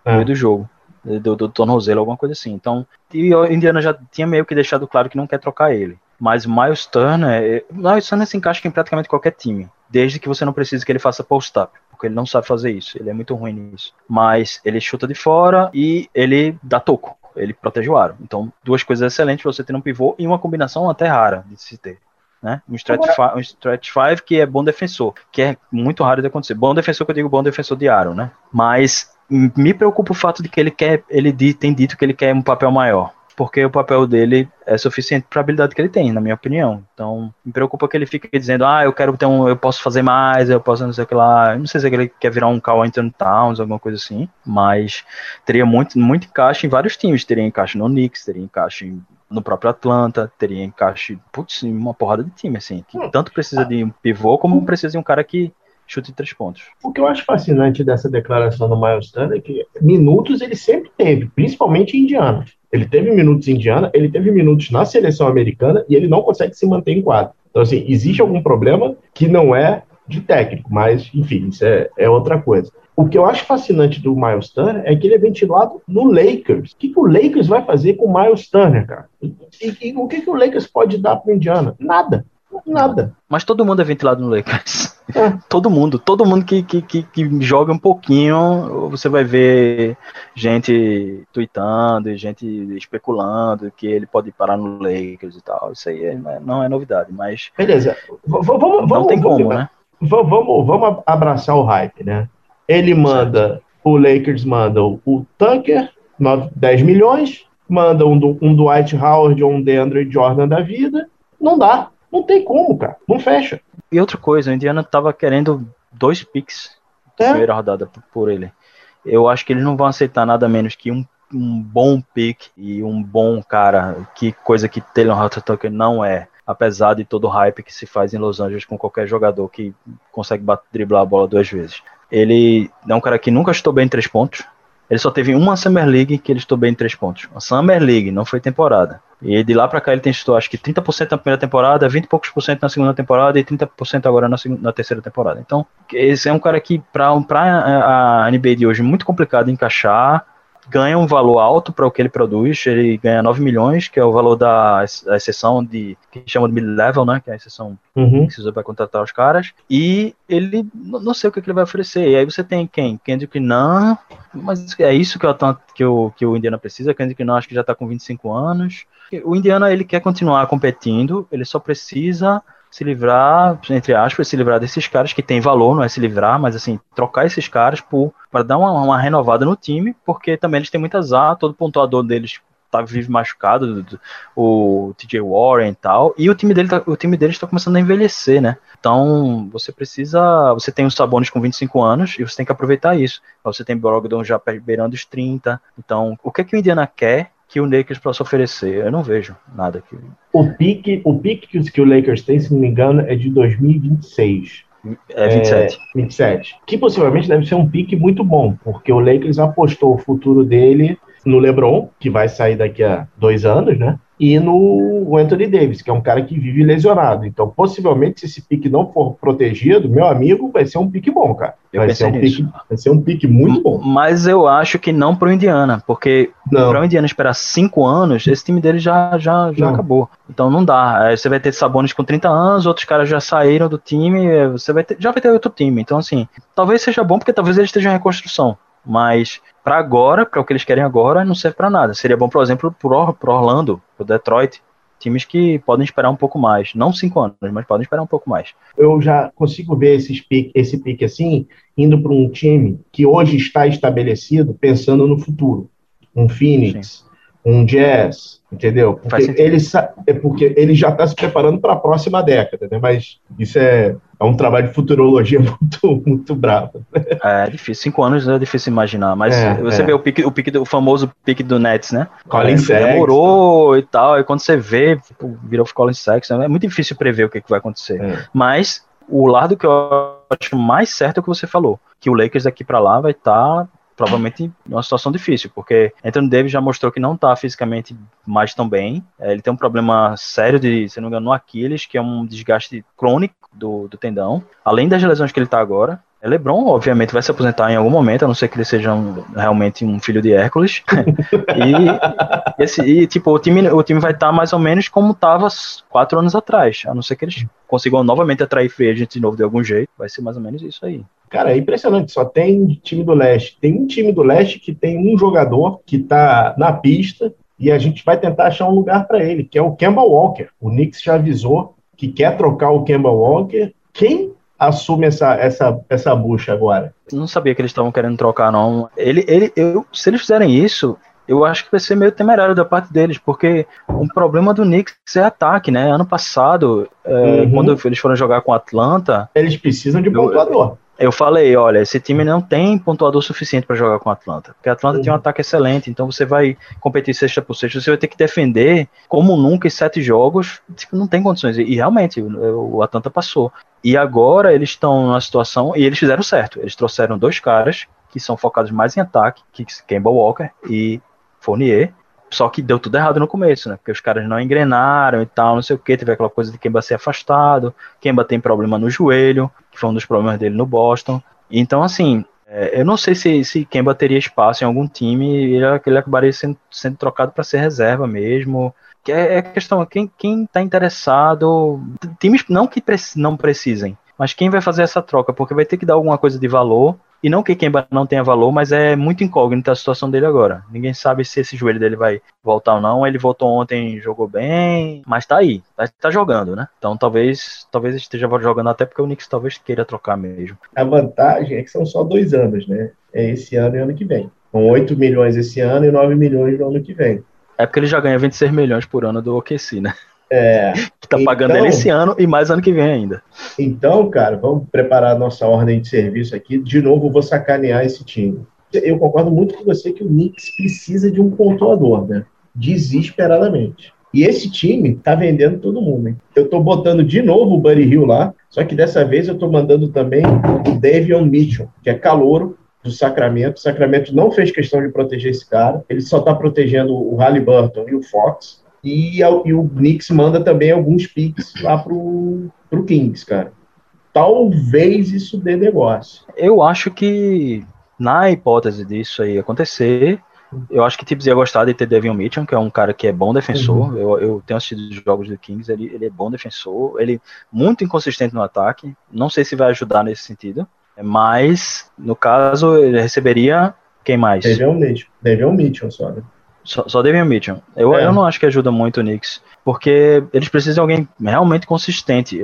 No é. meio do jogo. Do, do tornozelo, alguma coisa assim. Então, e o Indiana já tinha meio que deixado claro que não quer trocar ele. Mas Miles Turner, é, Miles Turner se encaixa em praticamente qualquer time, desde que você não precise que ele faça post-up, porque ele não sabe fazer isso, ele é muito ruim nisso. Mas ele chuta de fora e ele dá toco, ele protege o aro. Então, duas coisas excelentes você ter um pivô e uma combinação até rara de se ter. Né? Um stretch, Agora... five, um stretch five que é bom defensor, que é muito raro de acontecer. Bom defensor que eu digo bom defensor de aro, né? Mas me preocupa o fato de que ele quer, ele tem dito que ele quer um papel maior porque o papel dele é suficiente para a habilidade que ele tem, na minha opinião. Então, me preocupa que ele fique dizendo, ah, eu quero ter um, eu posso fazer mais, eu posso não sei o que lá. Eu não sei se ele quer virar um Carl Anthony Towns, alguma coisa assim, mas teria muito, muito encaixe em vários times. Teria encaixe no Knicks, teria encaixe no próprio Atlanta, teria encaixe, putz, uma porrada de time, assim, que hum. tanto precisa de um pivô como precisa de um cara que chute de três pontos. O que eu acho fascinante dessa declaração do Miles Turner é que minutos ele sempre teve, principalmente em Indiana. Ele teve minutos em Indiana, ele teve minutos na seleção americana e ele não consegue se manter em quadro. Então, assim, existe algum problema que não é de técnico, mas, enfim, isso é, é outra coisa. O que eu acho fascinante do Miles Turner é que ele é ventilado no Lakers. O que, que o Lakers vai fazer com o Miles Turner, cara? E, e o que, que o Lakers pode dar para o Indiana? Nada. Nada. Mas todo mundo é ventilado no Lakers. É. (laughs) Todo mundo, todo mundo que, que, que, que, joga um pouquinho, você vai ver gente tweetando, gente especulando que ele pode parar no Lakers e tal. Isso aí é, não é novidade, mas. Beleza. V vamos, não tem como, né? Vamos, vamos abraçar o hype, né? Ele manda, certo. o Lakers manda o Tucker, 9, 10 milhões, manda um, um Dwight Howard ou um DeAndre Jordan da vida. Não dá. Não tem como, cara. Não fecha. E outra coisa, o Indiana tava querendo dois picks é. primeira rodada por ele. Eu acho que eles não vão aceitar nada menos que um, um bom pick e um bom cara, que coisa que Taylor Tucker não é. Apesar de todo o hype que se faz em Los Angeles com qualquer jogador que consegue bater, driblar a bola duas vezes. Ele é um cara que nunca chutou bem em três pontos. Ele só teve uma Summer League que ele chutou bem em três pontos. Uma Summer League, não foi temporada. E de lá pra cá ele tem acho que 30% na primeira temporada, 20 e poucos por cento na segunda temporada e 30% agora na, segunda, na terceira temporada. Então, esse é um cara que, pra, pra a NBA de hoje, é muito complicado encaixar ganha um valor alto para o que ele produz, ele ganha 9 milhões, que é o valor da exceção de que chama de mid-level, né, que é a exceção uhum. que se usa para contratar os caras, e ele não sei o que, que, ele vai oferecer. E aí você tem quem? Kendrick Nunn, mas é isso que o que o, que o Indiana precisa, Kendrick Nunn acho que já está com 25 anos. O Indiana ele quer continuar competindo, ele só precisa se livrar, entre aspas, se livrar desses caras que tem valor, não é se livrar, mas assim, trocar esses caras para dar uma, uma, renovada no time, porque também eles têm muita azar, todo pontuador deles tá vive machucado, o TJ Warren e tal, e o time dele tá, o time deles está começando a envelhecer, né? Então, você precisa, você tem os Sabonis com 25 anos e você tem que aproveitar isso. Você tem Brogdon já beirando os 30. Então, o que é que o Indiana quer que o Lakers possa oferecer. Eu não vejo nada que. O pique, o pique que o Lakers tem, se não me engano, é de 2026. É 27. É, 27. Que possivelmente deve ser um pique muito bom, porque o Lakers apostou o futuro dele no LeBron, que vai sair daqui a dois anos, né? e no Anthony Davis, que é um cara que vive lesionado. Então, possivelmente, se esse pique não for protegido, meu amigo, vai ser um pique bom, cara. Vai ser, um pique, vai ser um pique muito bom. Mas eu acho que não pro Indiana, porque para o Indiana esperar cinco anos, esse time dele já, já, já acabou. Então não dá. Você vai ter Sabonis com 30 anos, outros caras já saíram do time, você vai ter, já vai ter outro time. Então, assim, talvez seja bom, porque talvez eles estejam em reconstrução. Mas para agora, para o que eles querem agora, não serve para nada. Seria bom, por exemplo, para Orlando, para Detroit, times que podem esperar um pouco mais. Não cinco anos, mas podem esperar um pouco mais. Eu já consigo ver esses pique, esse pique assim, indo para um time que hoje está estabelecido, pensando no futuro. Um Phoenix, Sim. Um Jazz, entendeu? Porque ele, é porque ele já está se preparando para a próxima década, né? Mas isso é é um trabalho de futurologia (laughs) muito, muito bravo. É, é difícil. Cinco anos é difícil imaginar, mas é, você é. vê o pique, o pique do o famoso pique do Nets, né? Colin é, Sexton. Demorou e tal, e quando você vê, tipo, virou Colin Sexton, é muito difícil prever o que, que vai acontecer. É. Mas o lado que eu acho mais certo é o que você falou, que o Lakers daqui para lá vai estar tá provavelmente uma situação difícil, porque Anthony Davis já mostrou que não está fisicamente mais tão bem. É, ele tem um problema sério de, se não me engano, no Aquiles, que é um desgaste crônico do, do tendão. Além das lesões que ele está agora, é, LeBron, obviamente, vai se aposentar em algum momento, a não ser que ele seja um, realmente um filho de Hércules. (laughs) e, esse, e, tipo, o time, o time vai estar tá mais ou menos como estava quatro anos atrás, a não ser que eles consigam novamente atrair free agent de novo de algum jeito. Vai ser mais ou menos isso aí. Cara, é impressionante, só tem time do leste. Tem um time do leste que tem um jogador que está na pista e a gente vai tentar achar um lugar para ele, que é o Kemba Walker. O Knicks já avisou que quer trocar o Kemba Walker. Quem assume essa, essa, essa bucha agora? Não sabia que eles estavam querendo trocar, não. Ele, ele, eu, se eles fizerem isso, eu acho que vai ser meio temerário da parte deles, porque um problema do Knicks é ataque, né? Ano passado, é, uhum. quando eles foram jogar com o Atlanta. Eles precisam de pontuador. Eu falei, olha, esse time não tem pontuador suficiente para jogar com o Atlanta. Porque a Atlanta uhum. tem um ataque excelente, então você vai competir sexta por sexta, você vai ter que defender como nunca em sete jogos, tipo, não tem condições. E realmente, o, o Atlanta passou. E agora eles estão numa situação, e eles fizeram certo. Eles trouxeram dois caras que são focados mais em ataque, que Kemba Walker e Fournier, só que deu tudo errado no começo, né? Porque os caras não engrenaram e tal, não sei o que. Teve aquela coisa de Kemba ser afastado. Kemba tem problema no joelho, que foi um dos problemas dele no Boston. Então, assim, é, eu não sei se, se Kemba teria espaço em algum time. Ele, ele acabaria sendo, sendo trocado para ser reserva mesmo. Que é, é questão, quem, quem tá interessado. Times não que não precisem, mas quem vai fazer essa troca? Porque vai ter que dar alguma coisa de valor e não que Kemba não tenha valor, mas é muito incógnita a situação dele agora. Ninguém sabe se esse joelho dele vai voltar ou não. Ele voltou ontem, jogou bem, mas tá aí, tá, tá jogando, né? Então talvez, talvez esteja jogando até porque o Knicks talvez queira trocar mesmo. A vantagem é que são só dois anos, né? É esse ano e ano que vem. São 8 milhões esse ano e 9 milhões no ano que vem. É porque ele já ganha 26 milhões por ano do OKC, né? É, que tá pagando então, ele esse ano e mais ano que vem ainda. Então, cara, vamos preparar a nossa ordem de serviço aqui. De novo, vou sacanear esse time. Eu concordo muito com você que o Knicks precisa de um pontuador, né? Desesperadamente. E esse time tá vendendo todo mundo. Hein? Eu tô botando de novo o Buddy Hill lá, só que dessa vez eu tô mandando também o Davion Mitchell, que é calouro do Sacramento. O Sacramento não fez questão de proteger esse cara, ele só tá protegendo o Halliburton e o Fox. E, e o Knicks manda também alguns picks lá pro, pro Kings, cara. Talvez isso dê negócio. Eu acho que, na hipótese disso aí acontecer, eu acho que Tibbs ia gostar de ter Devin Mitchell, que é um cara que é bom defensor. Uhum. Eu, eu, tenho assistido os jogos do Kings, ele, ele é bom defensor, ele é muito inconsistente no ataque. Não sei se vai ajudar nesse sentido, mas no caso ele receberia quem mais? Devin Mitchell, Devin Mitchell só, né? Só, só Mitchell. Eu, é. eu não acho que ajuda muito o Knicks, porque eles precisam de alguém realmente consistente.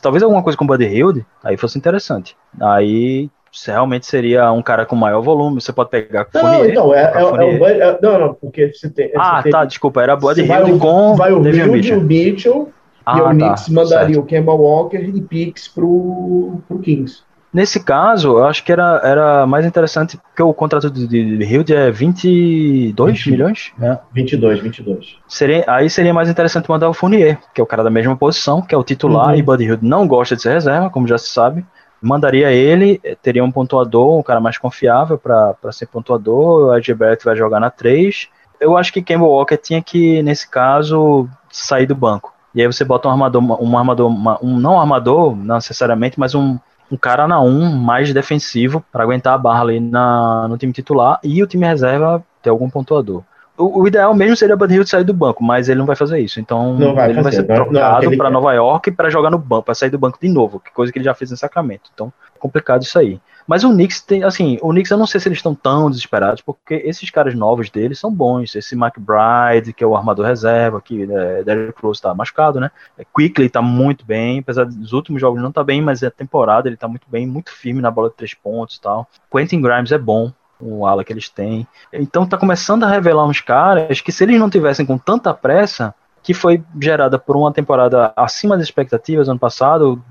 Talvez alguma coisa com o Buddy Hield, aí fosse interessante. Aí realmente seria um cara com maior volume, você pode pegar com não, Então, é, é, é, é, não, não, porque você tem. Você ah, tem, tá, desculpa, era Buddy Hield com vai o Mitchell. Mitchell ah, e o tá, Knicks mandaria certo. o Kemba Walker e picks pro, pro Kings. Nesse caso, eu acho que era, era mais interessante porque o contrato de, de Hild é 22 20, milhões? É. 22, 22. Seria, aí seria mais interessante mandar o Fournier, que é o cara da mesma posição, que é o titular, uhum. e Buddy Hield não gosta de ser reserva, como já se sabe mandaria ele, teria um pontuador, um cara mais confiável para ser pontuador, o RJ Barrett vai jogar na 3. Eu acho que Campbell Walker tinha que, nesse caso, sair do banco. E aí você bota um armador, um armador, um não armador, não necessariamente, mas um, um cara na 1 mais defensivo para aguentar a barra ali na, no time titular e o time reserva ter algum pontuador. O, o, ideal mesmo seria o Hield sair do banco, mas ele não vai fazer isso. Então não vai ele fazer, vai ser trocado para Nova York para jogar no banco, para sair do banco de novo, que coisa que ele já fez em Sacramento. Então, é complicado isso aí. Mas o Knicks tem, assim, o Knicks eu não sei se eles estão tão desesperados, porque esses caras novos deles são bons. Esse McBride, que é o armador reserva, que é, Derrick Rose tá machucado, né? É, Quickly tá muito bem, apesar dos últimos jogos não tá bem, mas é temporada, ele tá muito bem, muito firme na bola de três pontos e tal. Quentin Grimes é bom, o ala que eles têm. Então tá começando a revelar uns caras que se eles não tivessem com tanta pressa, que foi gerada por uma temporada acima das expectativas ano passado,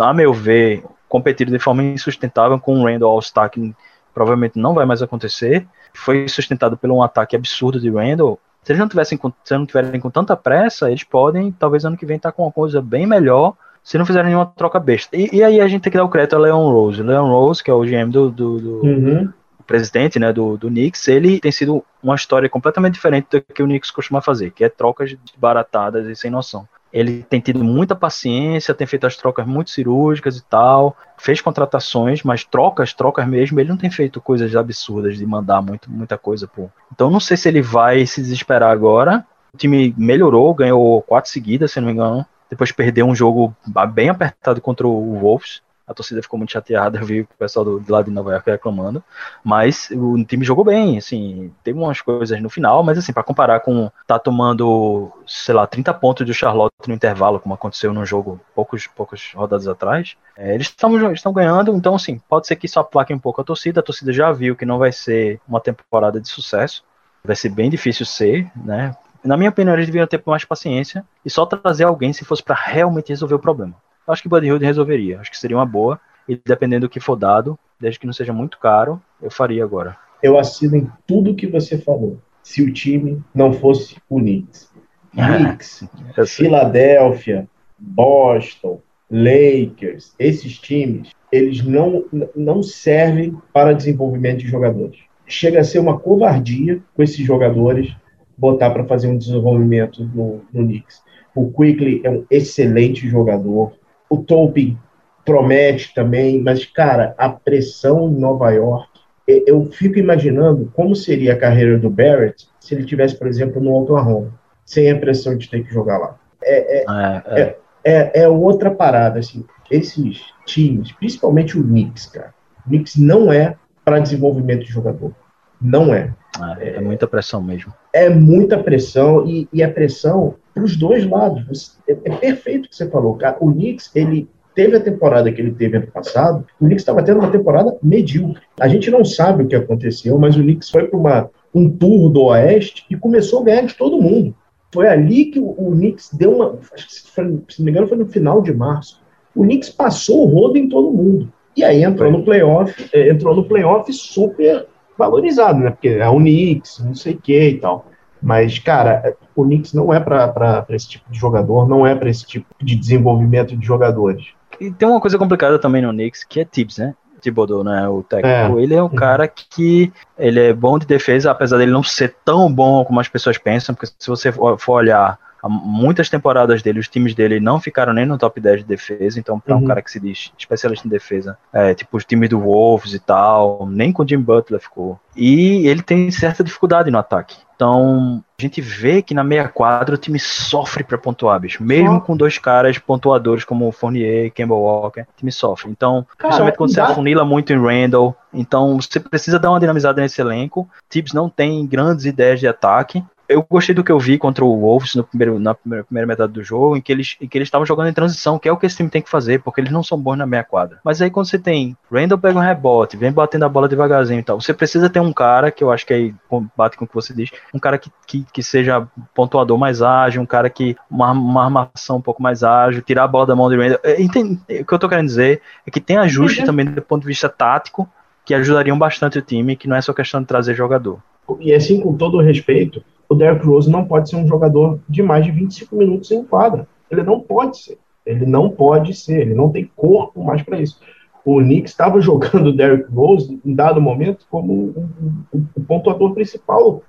a meu ver, competiram de forma insustentável com o Randall All-Star, que provavelmente não vai mais acontecer. Foi sustentado por um ataque absurdo de Randall. Se eles não tivessem se não tiverem com tanta pressa, eles podem, talvez ano que vem, estar tá com uma coisa bem melhor se não fizerem nenhuma troca besta. E, e, aí a gente tem que dar o crédito a Leon Rose. Leon Rose, que é o GM do, do, do, uhum presidente né, do, do Knicks, ele tem sido uma história completamente diferente do que o Knicks costuma fazer, que é trocas baratadas e sem noção. Ele tem tido muita paciência, tem feito as trocas muito cirúrgicas e tal, fez contratações, mas trocas, trocas mesmo, ele não tem feito coisas absurdas de mandar muito, muita coisa. Pô. Então não sei se ele vai se desesperar agora. O time melhorou, ganhou quatro seguidas, se não me engano. Depois perdeu um jogo bem apertado contra o Wolves a torcida ficou muito chateada, (laughs) eu vi o pessoal do, do lado de Nova York reclamando, mas o time jogou bem, assim, teve umas coisas no final, mas assim, para comparar com tá tomando, sei lá, 30 pontos do Charlotte no intervalo, como aconteceu no jogo poucos, poucas rodadas atrás, é, eles estão estão ganhando, então assim, pode ser que isso aplaque um pouco a torcida, a torcida já viu que não vai ser uma temporada de sucesso, vai ser bem difícil ser, né, na minha opinião, eles deveriam ter mais paciência e só trazer alguém se fosse para realmente resolver o problema acho que Buddy Hilde resolveria. Acho que seria uma boa. E dependendo do que for dado, desde que não seja muito caro, eu faria agora. Eu assino em tudo que você falou. Se o time não fosse o Knicks. Knicks, (laughs) Filadélfia, Boston, Lakers, esses times, eles não, não servem para desenvolvimento de jogadores. Chega a ser uma covardia com esses jogadores botar para fazer um desenvolvimento no, no Knicks. O Quickly é um excelente jogador, o Tolkien promete também, mas, cara, a pressão em Nova York, eu fico imaginando como seria a carreira do Barrett se ele tivesse, por exemplo, no Oklahoma, sem a pressão de ter que jogar lá. É, é, é, é. é, é outra parada, assim, esses times, principalmente o Knicks, cara, o Knicks não é para desenvolvimento de jogador, não é. É, é, muita pressão mesmo. É muita pressão e, e a pressão para os dois lados. É, é, perfeito o que você falou. O Knicks, ele teve a temporada que ele teve ano passado, o Knicks estava tendo uma temporada medíocre. A gente não sabe o que aconteceu, mas o Knicks foi para um tour do Oeste e começou a ganhar de todo mundo. Foi ali que o, o Knicks deu uma. Foi, se não me engano, foi no final de março. O Knicks passou o rodo em todo mundo. E aí entrou no playoff, é, entrou no playoff super valorizado, né? Porque é o Knicks, não sei o que e tal. Mas, cara, o Knicks não é para esse tipo de jogador, não é para esse tipo de desenvolvimento de jogadores. E tem uma coisa complicada também no Knicks, que é Tibbs, né? Thibodeau, né, o técnico, é. ele é um cara que ele é bom de defesa, apesar dele não ser tão bom como as pessoas pensam, porque se você for olhar muitas temporadas dele, os times dele não ficaram nem no top 10 de defesa, então para uhum. um cara que se diz especialista em defesa, é, tipo os times do Wolves e tal, nem com o Jim Butler ficou. E ele tem certa dificuldade no ataque. Então, a gente vê que na meia quadra o time sofre para pontuar, bicho. Mesmo com dois caras pontuadores como o Fournier e Campbell Walker, o time sofre. Então, Cara, principalmente quando dá... você afunila muito em Randall, então você precisa dar uma dinamizada nesse elenco. Tibbs não tem grandes ideias de ataque, eu gostei do que eu vi contra o Wolves no primeiro, na primeira, primeira metade do jogo, em que eles em que eles estavam jogando em transição, que é o que esse time tem que fazer, porque eles não são bons na meia quadra. Mas aí quando você tem Randall pega um rebote, vem batendo a bola devagarzinho e tal, você precisa ter um cara, que eu acho que aí bate com o que você diz, um cara que, que, que seja pontuador mais ágil, um cara que uma, uma armação um pouco mais ágil, tirar a bola da mão de Randall. É, entende, o que eu tô querendo dizer é que tem ajuste uhum. também do ponto de vista tático que ajudariam bastante o time, que não é só questão de trazer jogador. E assim, com todo o respeito, o Derrick Rose não pode ser um jogador de mais de 25 minutos em quadra. Ele não pode ser. Ele não pode ser. Ele não tem corpo mais para isso. O Knicks estava jogando o Derrick Rose em dado momento como o, o, o, pontuador principal.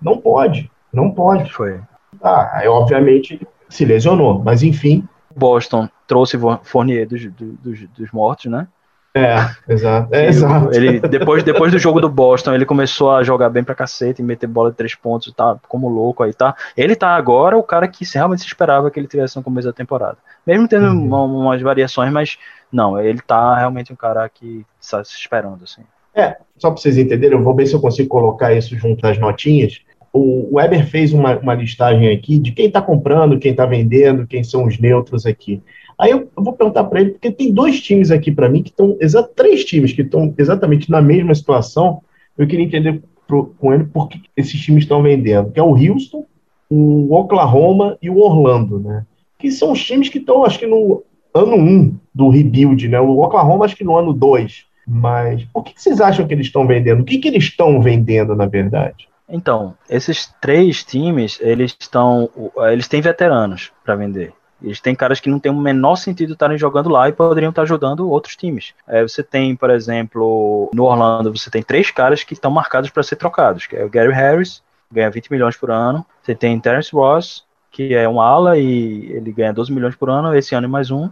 Não pode. Não pode. Foi. Ah, aí obviamente se lesionou. Mas enfim. Boston trouxe Fournier dos, dos, dos mortos, né? É, exato. É, exato. Ele, depois, depois do jogo do Boston, ele começou a jogar bem pra cacete, meter bola de três pontos, tá como louco aí, tá? Ele tá agora o cara que realmente se esperava que ele tivesse no começo da temporada. Mesmo tendo uhum. uma, umas variações, mas não, ele tá realmente um cara que está se esperando, assim. É, só pra vocês entenderem, eu vou ver se eu consigo colocar isso junto às notinhas. O Weber fez uma, uma listagem aqui de quem tá comprando, quem tá vendendo, quem são os neutros aqui. Aí eu, vou perguntar para ele, porque tem dois times aqui para mim que estão, três times que estão exatamente na mesma situação. Eu queria entender pro, com ele por que esses times estão vendendo, que é o Houston, o Oklahoma e o Orlando, né? Que são os times que estão, acho que no ano 1 um do rebuild, né? O Oklahoma acho que no ano 2. Mas por que, que vocês acham que eles estão vendendo? O que, que eles estão vendendo, na verdade? Então, esses três times, eles estão. Eles têm veteranos para vender. Eles têm caras que não tem o menor sentido estarem jogando lá e poderiam estar ajudando outros times. É, você tem, por exemplo, no Orlando, você tem três caras que estão marcados para ser trocados, que é o Gary Harris, ganha 20 milhões por ano. Você tem Terence Ross, que é um ala e ele ganha 12 milhões por ano, esse ano e mais um.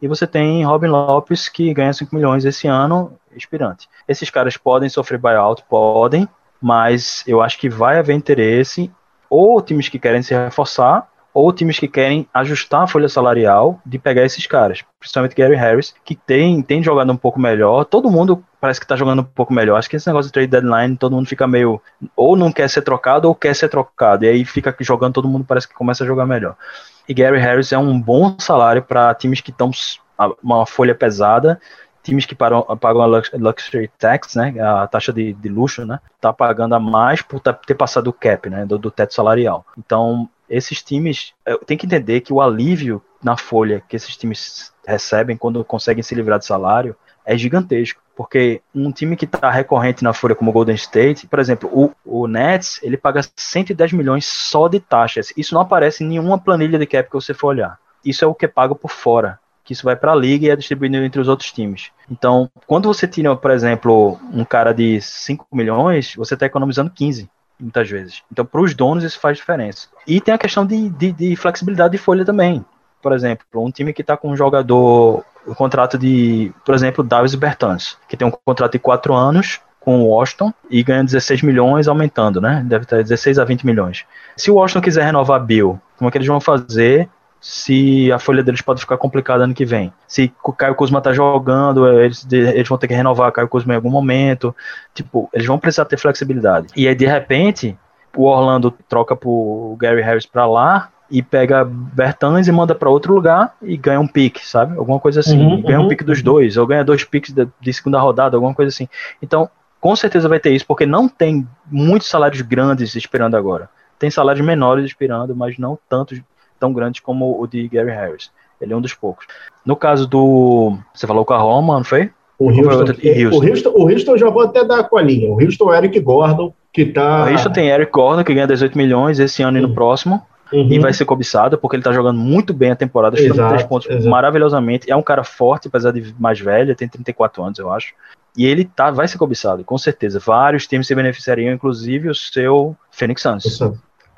E você tem Robin Lopes, que ganha 5 milhões esse ano, expirante. Esses caras podem sofrer buyout? Podem, mas eu acho que vai haver interesse, ou times que querem se reforçar, ou times que querem ajustar a folha salarial de pegar esses caras, principalmente Gary Harris, que tem, tem jogado um pouco melhor. Todo mundo parece que tá jogando um pouco melhor. Acho que esse negócio de trade deadline, todo mundo fica meio ou não quer ser trocado ou quer ser trocado. E aí fica jogando, todo mundo parece que começa a jogar melhor. E Gary Harris é um bom salário para times que estão uma folha pesada times que pagam, pagam a luxury tax, né, a taxa de, de luxo, né, tá pagando a mais por ter passado o cap, né, do, do teto salarial. Então, esses times tem que entender que o alívio na folha que esses times recebem quando conseguem se livrar de salário é gigantesco, porque um time que está recorrente na folha como o Golden State, por exemplo, o, o Nets, ele paga 110 milhões só de taxas. Isso não aparece em nenhuma planilha de cap que você for olhar. Isso é o que é pago por fora, que isso vai para a liga e é distribuído entre os outros times. Então, quando você tira, por exemplo, um cara de 5 milhões, você está economizando 15 muitas vezes. Então, para os donos, isso faz diferença. E tem a questão de, de, de flexibilidade de folha também. Por exemplo, um time que está com um jogador, o um contrato de, por exemplo, Davis Bertans, que tem um contrato de 4 anos com o Washington e ganha 16 milhões, aumentando, né? Deve estar 16 a 20 milhões. Se o Washington quiser renovar Bill, como é que eles vão fazer se a folha deles pode ficar complicada ano que vem. Se o Caio Kuzma tá jogando, eles, eles vão ter que renovar o Caio Kuzma em algum momento. Tipo, eles vão precisar ter flexibilidade. E aí, de repente, o Orlando troca pro Gary Harris para lá e pega Bertans e manda para outro lugar e ganha um pique, sabe? Alguma coisa assim. Uhum, ganha uhum, um pique dos dois, ou ganha dois piques de, de segunda rodada, alguma coisa assim. Então, com certeza vai ter isso, porque não tem muitos salários grandes esperando agora. Tem salários menores esperando, mas não tantos tão grande como o de Gary Harris. Ele é um dos poucos. No caso do. Você falou com a Roma, não foi? O Houston, e Houston. O, Houston, o Houston já vou até dar a colinha. O Houston é Eric Gordon, que tá. O Houston tem Eric Gordon, que ganha 18 milhões esse ano e no próximo. Uhum. E vai ser cobiçado, porque ele tá jogando muito bem a temporada, chutando três pontos exato. maravilhosamente. É um cara forte, apesar de mais velho, tem 34 anos, eu acho. E ele tá, vai ser cobiçado, com certeza. Vários times se beneficiariam, inclusive o seu Phoenix Suns.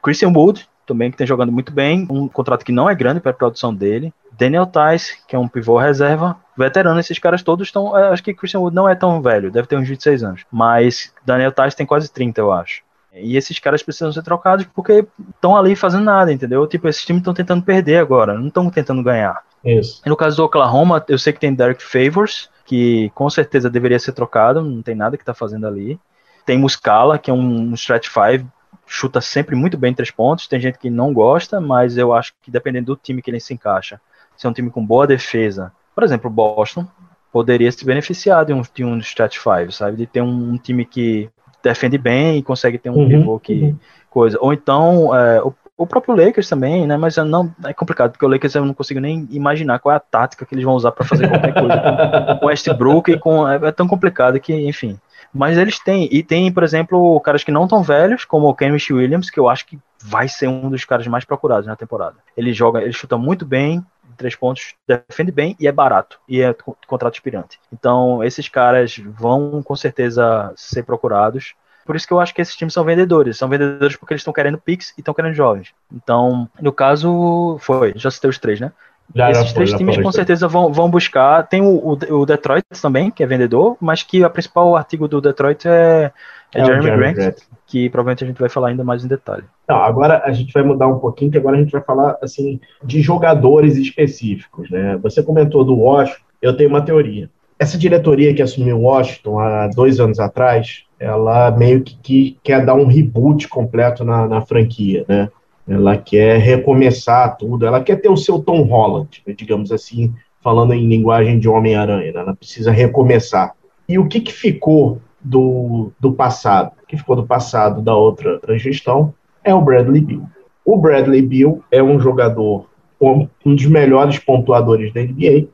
Christian Wood, também que tem jogando muito bem, um contrato que não é grande para a produção dele. Daniel Tice, que é um pivô reserva, veterano, esses caras todos estão. É, acho que Christian Wood não é tão velho, deve ter uns 26 anos. Mas Daniel Tice tem quase 30, eu acho. E esses caras precisam ser trocados porque estão ali fazendo nada, entendeu? Tipo, esses times estão tentando perder agora, não estão tentando ganhar. Isso. No caso do Oklahoma, eu sei que tem Derek Favors, que com certeza deveria ser trocado, não tem nada que tá fazendo ali. Tem Muscala, que é um stretch five, chuta sempre muito bem três pontos. Tem gente que não gosta, mas eu acho que dependendo do time que ele se encaixa, se é um time com boa defesa, por exemplo, Boston, poderia se beneficiar de um, de um stretch five, sabe? De ter um, um time que defende bem e consegue ter um uhum, pivô que uhum. coisa. Ou então é, o, o, próprio Lakers também, né? Mas não é complicado porque o Lakers eu não consigo nem imaginar qual é a tática que eles vão usar para fazer qualquer coisa com, com Westbrook e com é, é, tão complicado que, enfim. Mas eles têm e tem, por exemplo, caras que não tão velhos, como o Kenrich Williams, que eu acho que vai ser um dos caras mais procurados na temporada. Ele joga, ele chuta muito bem, três pontos, defende bem e é barato. E é contrato expirante. Então, esses caras vão com certeza ser procurados. Por isso que eu acho que esses times são vendedores. São vendedores porque eles estão querendo picks e estão querendo jovens. Então, no caso, foi. Já citei os três, né? Já, Esses três times com certeza vão, vão buscar. Tem o, o, Detroit também, que é vendedor, mas que a principal artigo do Detroit é, é, é Jeremy, Jeremy Grant, Grant, que provavelmente a gente vai falar ainda mais em detalhe. Não, agora a gente vai mudar um pouquinho, que agora a gente vai falar assim de jogadores específicos. Né? Você comentou do Washington, eu tenho uma teoria. Essa diretoria que assumiu o Washington há dois anos atrás, ela meio que, que quer dar um reboot completo na, na franquia, né? Ela quer recomeçar tudo, ela quer ter o seu Tom Holland, né, digamos assim, falando em linguagem de Homem-Aranha, né? ela precisa recomeçar. E o que, que ficou do, do passado? O que ficou do passado da outra gestão é o Bradley Bill. O Bradley Bill é um jogador, um dos melhores pontuadores da NBA,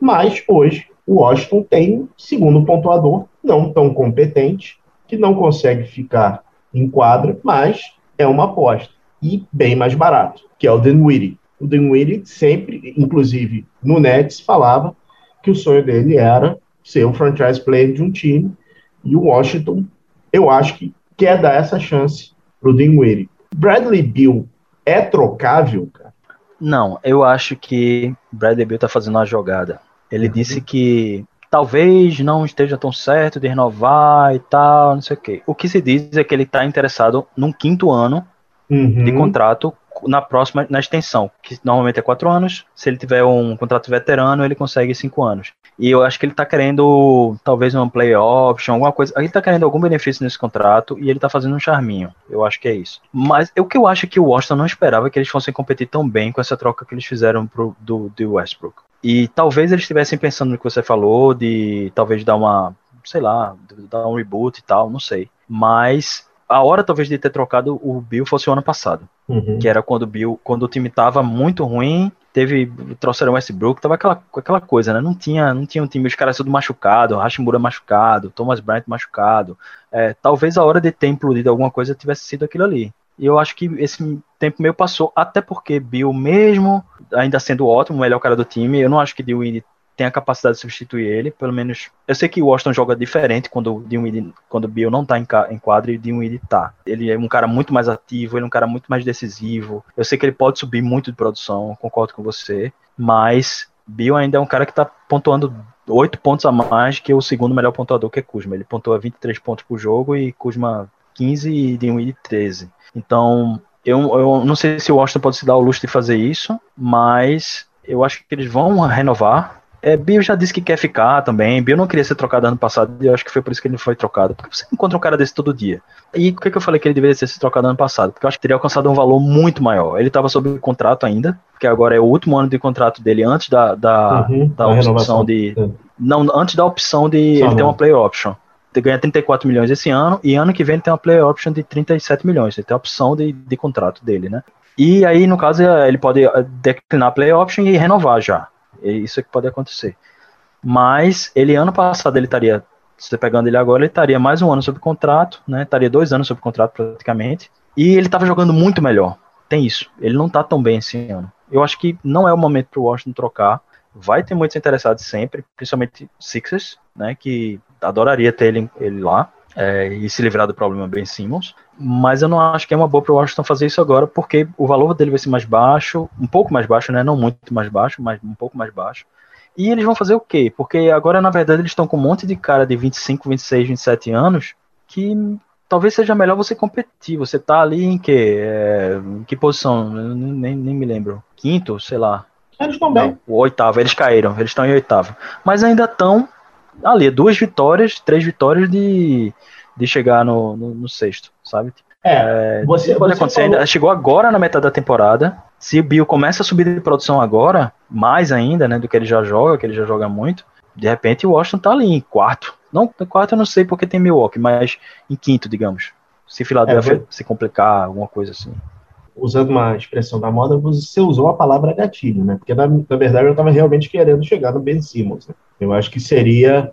mas hoje o Washington tem segundo pontuador, não tão competente, que não consegue ficar em quadra, mas é uma aposta e bem mais barato, que é o Dinwiddie. O Dinwiddie sempre, inclusive no Nets, falava que o sonho dele era ser um franchise player de um time e o Washington, eu acho que quer dar essa chance pro Dinwiddie. Bradley Bill é trocável, cara? Não, eu acho que Bradley Bill tá fazendo uma jogada. Ele uhum. disse que talvez não esteja tão certo de renovar e tal, não sei o quê. O que se diz é que ele está interessado num quinto ano uhum. de contrato na próxima, na extensão, que normalmente é quatro anos. Se ele tiver um contrato veterano, ele consegue cinco anos. E eu acho que ele tá querendo, talvez, uma play option, alguma coisa. Ele tá querendo algum benefício nesse contrato e ele tá fazendo um charminho. Eu acho que é isso. Mas o que eu acho é que o Washington não esperava que eles fossem competir tão bem com essa troca que eles fizeram pro, do, do Westbrook. E talvez eles estivessem pensando no que você falou, de talvez dar uma, sei lá, dar um reboot e tal, não sei. Mas a hora talvez de ter trocado o Bill fosse o ano passado. Uhum. Que era quando o Bill, quando o time tava muito ruim, teve, trouxeram o Westbrook, tava aquela, aquela coisa, né? Não tinha, não tinha um time, os caras tudo machucado, Hashimura machucado, Thomas Bryant machucado. É, talvez a hora de ter implodido alguma coisa tivesse sido aquilo ali. E eu acho que esse tempo meio passou, até porque Bill, mesmo ainda sendo ótimo, o melhor cara do time, eu não acho que Dewey tem a capacidade de substituir ele, pelo menos. Eu sei que o Washington joga diferente quando Dinwiddie, quando Bill não tá em, em quadra e Dinwiddie tá. Ele é um cara muito mais ativo, ele é um cara muito mais decisivo. Eu sei que ele pode subir muito de produção, concordo com você, mas Bill ainda é um cara que tá pontuando 8 pontos a mais que o segundo melhor pontuador que é Kuzma. Ele pontua 23 pontos por jogo e Kuzma 15 e Dinwiddie 13. Então, eu, eu não sei se o Washington pode se dar o luxo de fazer isso, mas eu acho que eles vão renovar é, Bill já disse que quer ficar também. Bill não queria ser trocado ano passado e eu acho que foi por isso que ele foi trocado. Porque você encontra um cara desse todo dia. E por que, que eu falei que ele deveria ser trocado ano passado? Porque eu acho que teria alcançado um valor muito maior. Ele estava sob contrato ainda, porque agora é o último ano de contrato dele antes da, da, uhum, da opção de. Não, antes da opção de Só ele ter uma play option. Ele ganha 34 milhões esse ano, e ano que vem ele tem uma play option de 37 milhões. Ele tem a opção de, de contrato dele, né? E aí, no caso, ele pode declinar a play option e renovar já. É isso que pode acontecer. Mas ele ano passado ele estaria, você pegando ele agora, ele estaria mais um ano sob contrato, né? Estaria dois anos sob contrato praticamente. E ele estava jogando muito melhor. Tem isso. Ele não está tão bem esse ano. Eu acho que não é o momento para o Washington trocar. Vai ter muitos interessados sempre, principalmente Sixers, né? Que adoraria ter ele, ele lá é, e se livrar do problema Ben Simmons. Mas eu não acho que é uma boa para o Washington fazer isso agora, porque o valor dele vai ser mais baixo, um pouco mais baixo, né? Não muito mais baixo, mas um pouco mais baixo. E eles vão fazer o quê? Porque agora, na verdade, eles estão com um monte de cara de 25, 26, 27 anos que talvez seja melhor você competir. Você tá ali em que? É, em que posição? nem, nem me lembro. Quinto, sei lá. Eles estão bem. Não, oitavo, eles caíram, eles estão em oitavo. Mas ainda estão ali, duas vitórias, três vitórias de, de chegar no, no, no sexto, sabe? É, é você, pode acontecer, falou... chegou agora na metade da temporada. Se o Bill começa a subir de produção agora, mais ainda, né, do que ele já joga, que ele já joga muito, de repente o Washington tá ali em quarto. Não, quarto eu não sei porque tem Milwaukee, mas em quinto, digamos. Se Philadelphia é, se complicar, alguma coisa assim. Usando uma expressão da moda, você usou a palavra gatilho, né? Porque na, na verdade eu estava realmente querendo chegar no Ben Simmons. Né? Eu acho que seria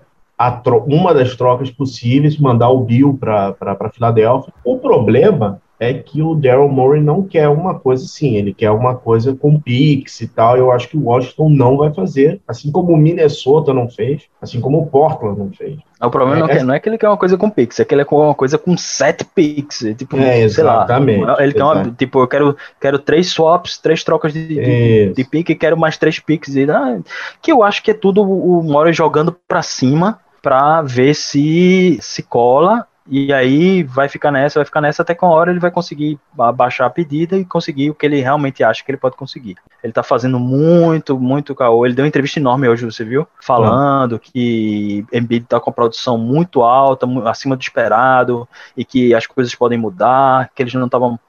uma das trocas possíveis, mandar o Bill para Filadélfia. O problema é que o Daryl Morey não quer uma coisa assim, ele quer uma coisa com Pix e tal. Eu acho que o Washington não vai fazer, assim como o Minnesota não fez, assim como o Portland não fez. O problema é, não, é, não é que ele quer uma coisa com Pix, é que ele quer uma coisa com sete Pix. Tipo, é, exatamente. Lá, ele quer uma, tipo, eu quero, quero três swaps, três trocas de, de, de pique e quero mais três Pix. E, ah, que eu acho que é tudo o Morey jogando pra cima para ver se se cola e aí vai ficar nessa, vai ficar nessa até com a hora ele vai conseguir baixar a pedida e conseguir o que ele realmente acha que ele pode conseguir. Ele tá fazendo muito, muito caô. Ele deu uma entrevista enorme hoje, você viu? Falando uhum. que Embiid tá com a produção muito alta, acima do esperado, e que as coisas podem mudar, que eles não estavam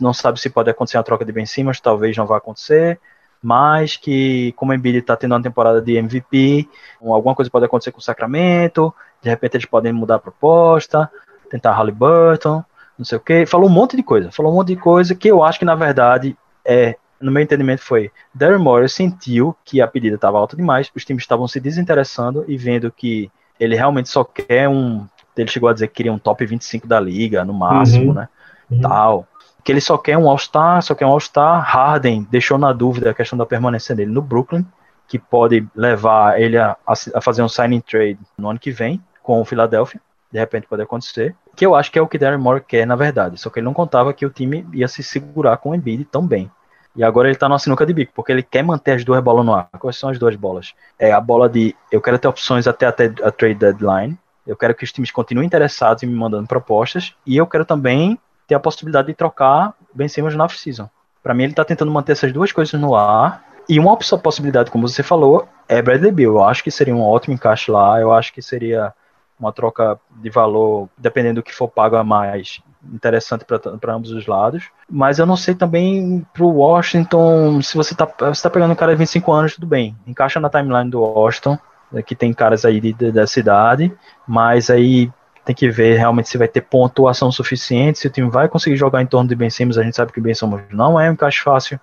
não sabe se pode acontecer a troca de Ben Simmons, talvez não vá acontecer, mas que como o Embiid está tendo uma temporada de MVP, alguma coisa pode acontecer com o Sacramento, de repente eles podem mudar a proposta, tentar Halliburton, não sei o que, falou um monte de coisa, falou um monte de coisa que eu acho que na verdade é, no meu entendimento foi, Darren Morris sentiu que a pedida estava alta demais, os times estavam se desinteressando e vendo que ele realmente só quer um, ele chegou a dizer que queria um top 25 da liga, no máximo, uhum. né, uhum. tal, que ele só quer um All-Star, só quer um All-Star, Harden deixou na dúvida a questão da permanência dele no Brooklyn, que pode levar ele a, a fazer um signing trade no ano que vem com o Philadelphia, de repente pode acontecer, que eu acho que é o que Darren Moore quer na verdade, só que ele não contava que o time ia se segurar com o Embiid tão bem. E agora ele tá numa sinuca de bico, porque ele quer manter as duas bolas no ar. Quais são as duas bolas? É a bola de eu quero ter opções até, até a trade deadline, eu quero que os times continuem interessados em me mandando propostas, e eu quero também ter a possibilidade de trocar Ben Simmons na off-season. Para mim, ele está tentando manter essas duas coisas no ar. E uma possibilidade, como você falou, é Bradley Bill. Eu acho que seria um ótimo encaixe lá. Eu acho que seria uma troca de valor, dependendo do que for pago a mais, interessante para ambos os lados. Mas eu não sei também para o Washington, se você está tá pegando um cara de 25 anos, tudo bem. Encaixa na timeline do Washington, que tem caras aí de, de, da cidade, mas aí tem que ver realmente se vai ter pontuação suficiente, se o time vai conseguir jogar em torno de Ben Simmons. A gente sabe que Ben Simmons não é um encaixe fácil.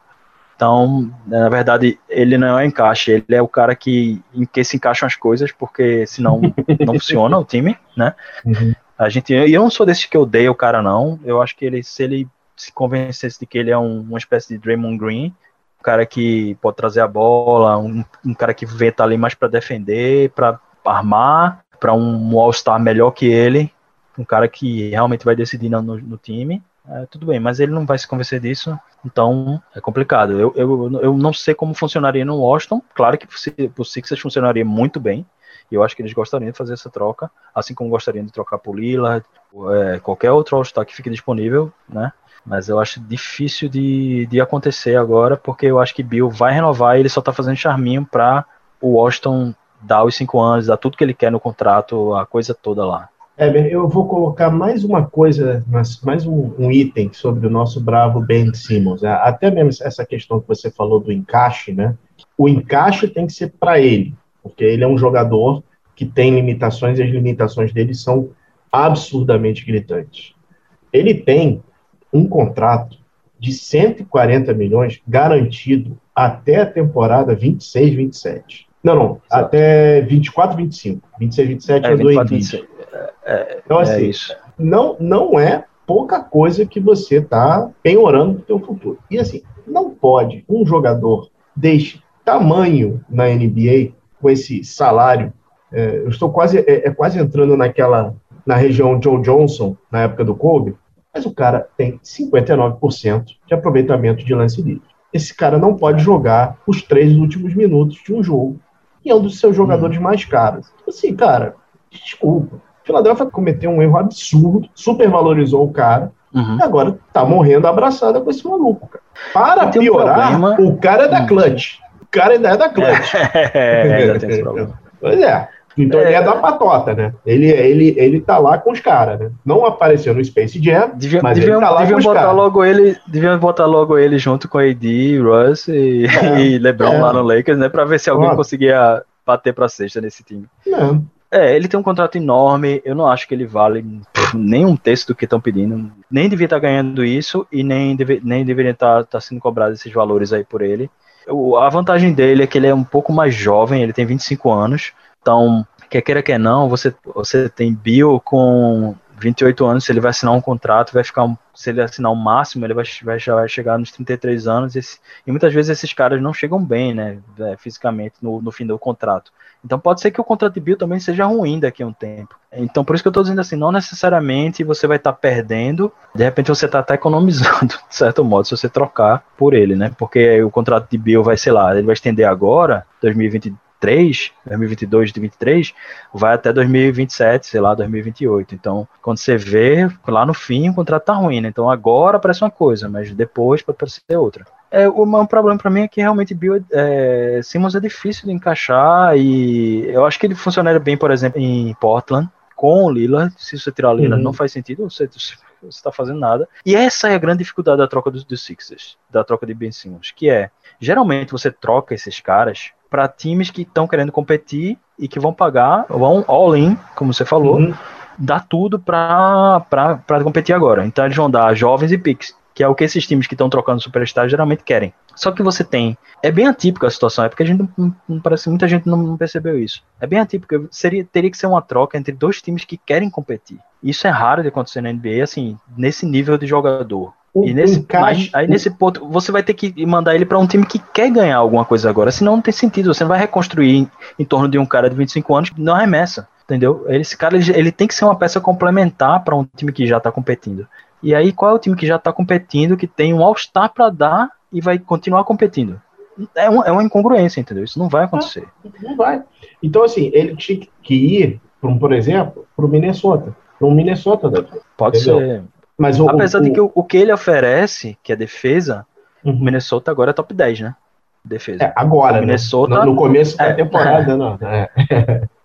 Então, na verdade, ele não é um encaixe, ele é o cara que, em que se encaixam as coisas, porque senão (laughs) não funciona o time, né? Uhum. A gente, eu não sou desse que odeia o cara, não. Eu acho que ele, se ele se convencesse de que ele é um, uma espécie de Draymond Green, um cara que pode trazer a bola, um, um cara que vem estar ali mais para defender, para armar, para um All-Star melhor que ele, um cara que realmente vai decidir no, no time, é, tudo bem, mas ele não vai se convencer disso, então é complicado. Eu, eu, eu não sei como funcionaria no Washington, claro que o Sixers funcionaria muito bem, e eu acho que eles gostariam de fazer essa troca, assim como gostariam de trocar por Lillard, é, qualquer outro All-Star que fique disponível, né? Mas eu acho difícil de, de acontecer agora, porque eu acho que Bill vai renovar e ele só tá fazendo charminho para o Washington dá os cinco anos, dá tudo que ele quer no contrato, a coisa toda lá. É, eu vou colocar mais uma coisa, mais um, um, item sobre o nosso bravo Ben Simmons. Né? Até mesmo essa questão que você falou do encaixe, né? O encaixe tem que ser para ele, porque ele é um jogador que tem limitações e as limitações dele são absurdamente gritantes. Ele tem um contrato de 140 milhões garantido até a temporada 26, 27. Não, não, Exato. até 24, 25. 26, 27 é, é 24, 26. É, então, assim, é isso. Não, não é pouca coisa que você está penhorando no teu futuro. E assim, não pode um jogador deste tamanho na NBA, com esse salário, é, eu estou quase, é, é, quase entrando naquela, na região Joe Johnson, na época do Kobe, mas o cara tem 59% de aproveitamento de lance livre. Esse cara não pode jogar os três últimos minutos de um jogo. E é um dos seus jogadores hum. mais caros. Assim, cara, desculpa. Philadelphia cometeu um erro absurdo, supervalorizou o cara, uhum. e agora tá morrendo abraçada com esse maluco, cara. Para piorar, um o cara é da hum. clutch. O cara ainda é da clutch. (laughs) É, ainda tem esse (laughs) problema. Pois é. Então é, ele é da patota, né? Ele, ele, ele tá lá com os caras, né? Não apareceu no Space Jam, devia, mas deviam, ele tá lá com os botar logo ele Deviam botar logo ele junto com AD, Russ e, é, (laughs) e LeBron é. lá no Lakers, né? Pra ver se alguém conseguia bater pra sexta nesse time. É. É, ele tem um contrato enorme, eu não acho que ele vale nem um terço do que estão pedindo. Nem devia estar tá ganhando isso e nem, deve, nem deveria estar, tá, tá sendo cobrado esses valores aí por ele. O, a vantagem dele é que ele é um pouco mais jovem, ele tem 25 anos, então, quer queira que não, você, você tem Bill com 28 anos, se ele vai assinar um contrato, vai ficar, se ele assinar o um máximo, ele vai, vai, vai chegar nos 33 anos, e, e, muitas vezes esses caras não chegam bem, né, é, fisicamente, no, no fim do contrato. Então pode ser que o contrato de Bill também seja ruim daqui a um tempo. Então por isso que eu estou dizendo assim, não necessariamente você vai estar tá perdendo, de repente você está até economizando, (laughs) de certo modo, se você trocar por ele, né, porque o contrato de Bill vai, sei lá, ele vai estender agora, 2023, 2023, 2022, 2023, vai até 2027, sei lá, 2028. Então, quando você vê, lá no fim, o contrato tá ruim, né? Então agora parece uma coisa, mas depois pode parecer outra. É, o maior problema para mim é que realmente Bill, é, Simmons é difícil de encaixar e eu acho que ele funcionaria bem, por exemplo, em Portland, com o Lillard. Se você tirar o Lillard, uhum. não faz sentido, você, você está fazendo nada. E essa é a grande dificuldade da troca dos, dos Sixers, da troca de Ben Simmons, que é, geralmente você troca esses caras para times que estão querendo competir e que vão pagar, vão all-in, como você falou, uhum. dar tudo para competir agora. Então eles vão dar jovens e picks, que é o que esses times que estão trocando superstar geralmente querem. Só que você tem. É bem atípica a situação, é porque a gente não, parece muita gente não percebeu isso. É bem atípica. Seria, teria que ser uma troca entre dois times que querem competir. Isso é raro de acontecer na NBA, assim, nesse nível de jogador e nesse, aí, aí, nesse ponto, você vai ter que mandar ele para um time que quer ganhar alguma coisa agora, senão não tem sentido. Você não vai reconstruir em, em torno de um cara de 25 anos que não arremessa, entendeu? Esse cara ele, ele tem que ser uma peça complementar para um time que já está competindo. E aí, qual é o time que já está competindo, que tem um All-Star para dar e vai continuar competindo? É, um, é uma incongruência, entendeu? Isso não vai acontecer. Não, não vai. Então, assim, ele tinha que ir, por exemplo, para o Minnesota. Para um Minnesota? Pode entendeu? ser. Mas o, Apesar o, de que o, o, que ele oferece, que é defesa, uhum. o Minnesota agora é top 10, né? Defesa. É, agora, né? Minnesota, né? no, no, começo da é, temporada, é. não. É. (laughs)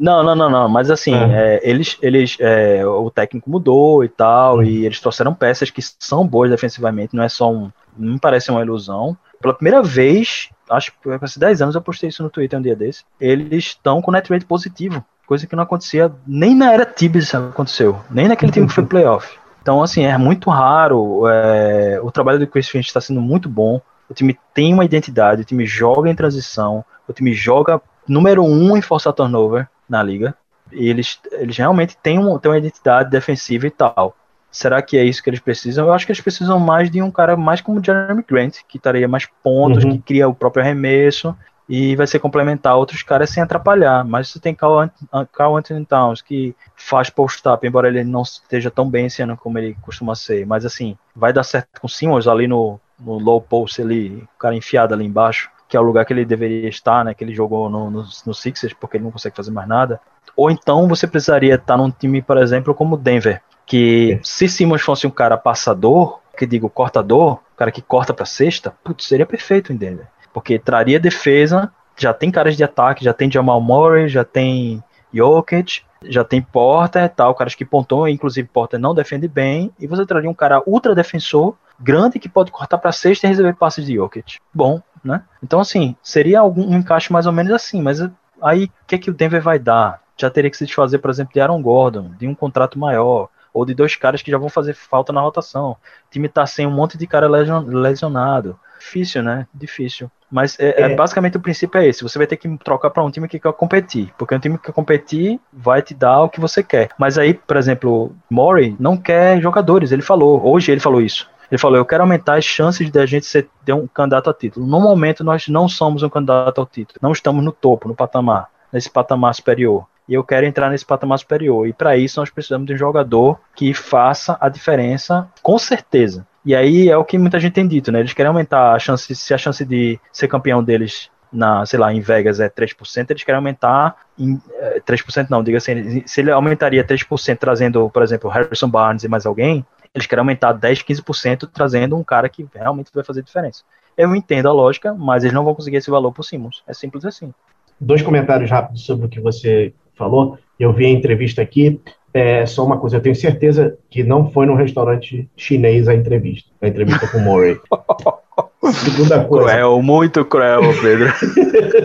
Não, não, não, não. Mas assim, é. é eles, eles, é, o técnico mudou e tal, uhum. e eles trouxeram peças que são boas defensivamente, não é só um. Não parece uma ilusão. Pela primeira vez, acho que faz 10 anos eu postei isso no Twitter um dia desse. Eles estão com net rate positivo, coisa que não acontecia nem na era Tibbs aconteceu, nem naquele time que foi playoff. Então, assim, é muito raro. É, o trabalho do Chris Finch está sendo muito bom. O time tem uma identidade, o time joga em transição, o time joga número um em forçar turnover na liga. E eles, eles realmente têm, um, têm uma identidade defensiva e tal. Será que é isso que eles precisam? Eu acho que eles precisam mais de um cara mais como Jeremy Grant, que estaria mais pontos, uhum. que cria o próprio arremesso e vai ser complementar outros caras sem atrapalhar. Mas você tem Carl, Carl Anthony Towns, que faz post-up, embora ele não esteja tão bem esse ano como ele costuma ser. Mas assim, vai dar certo com Simmons ali no, no low post ali, o cara enfiado ali embaixo, que é o lugar que ele deveria estar, né? Que ele jogou no, no, no Sixers, porque ele não consegue fazer mais nada. Ou então você precisaria estar num time, por exemplo, como Denver, que se Simmons fosse um cara passador, que digo cortador, cara que corta para cesta, putz, seria perfeito em Denver porque traria defesa, já tem caras de ataque, já tem Jamal Murray, já tem Jokic, já tem Porter tal, caras que pontuam, inclusive Porter não defende bem, e você traria um cara ultra defensor, grande, que pode cortar para sexta e receber passes de Jokic. Bom, né? Então, assim, seria algum um encaixe mais ou menos assim, mas aí o que, é que o Denver vai dar? Já teria que se desfazer, por exemplo, de Aaron Gordon, de um contrato maior, ou de dois caras que já vão fazer falta na rotação. O time tá sem um monte de cara lesionado Difícil, né? Difícil. Mas é, é. é, basicamente o princípio é esse. Você vai ter que trocar para um time que quer competir. Porque um time que quer competir vai te dar o que você quer. Mas aí, por exemplo, Murray não quer jogadores. Ele falou. Hoje ele falou isso. Ele falou: Eu quero aumentar as chances de a gente ser de um candidato a título. No momento, nós não somos um candidato ao título. Não estamos no topo, no patamar, nesse patamar superior. E eu quero entrar nesse patamar superior. E para isso, nós precisamos de um jogador que faça a diferença, com certeza. E aí é o que muita gente tem dito, né? Eles querem aumentar a chance, se a chance de ser campeão deles na, sei lá, em Vegas é 3%, eles querem aumentar em, é, 3% não, diga assim, se ele aumentaria 3% trazendo, por exemplo, Harrison Barnes e mais alguém, eles querem aumentar 10, 15% trazendo um cara que realmente vai fazer diferença. Eu entendo a lógica, mas eles não vão conseguir esse valor por Simmons. É simples assim. Dois comentários rápidos sobre o que você falou. Eu vi a entrevista aqui. É só uma coisa, eu tenho certeza que não foi num restaurante chinês a entrevista, a entrevista com o Murray. (laughs) Segunda coisa. Cruel, muito cruel, Pedro.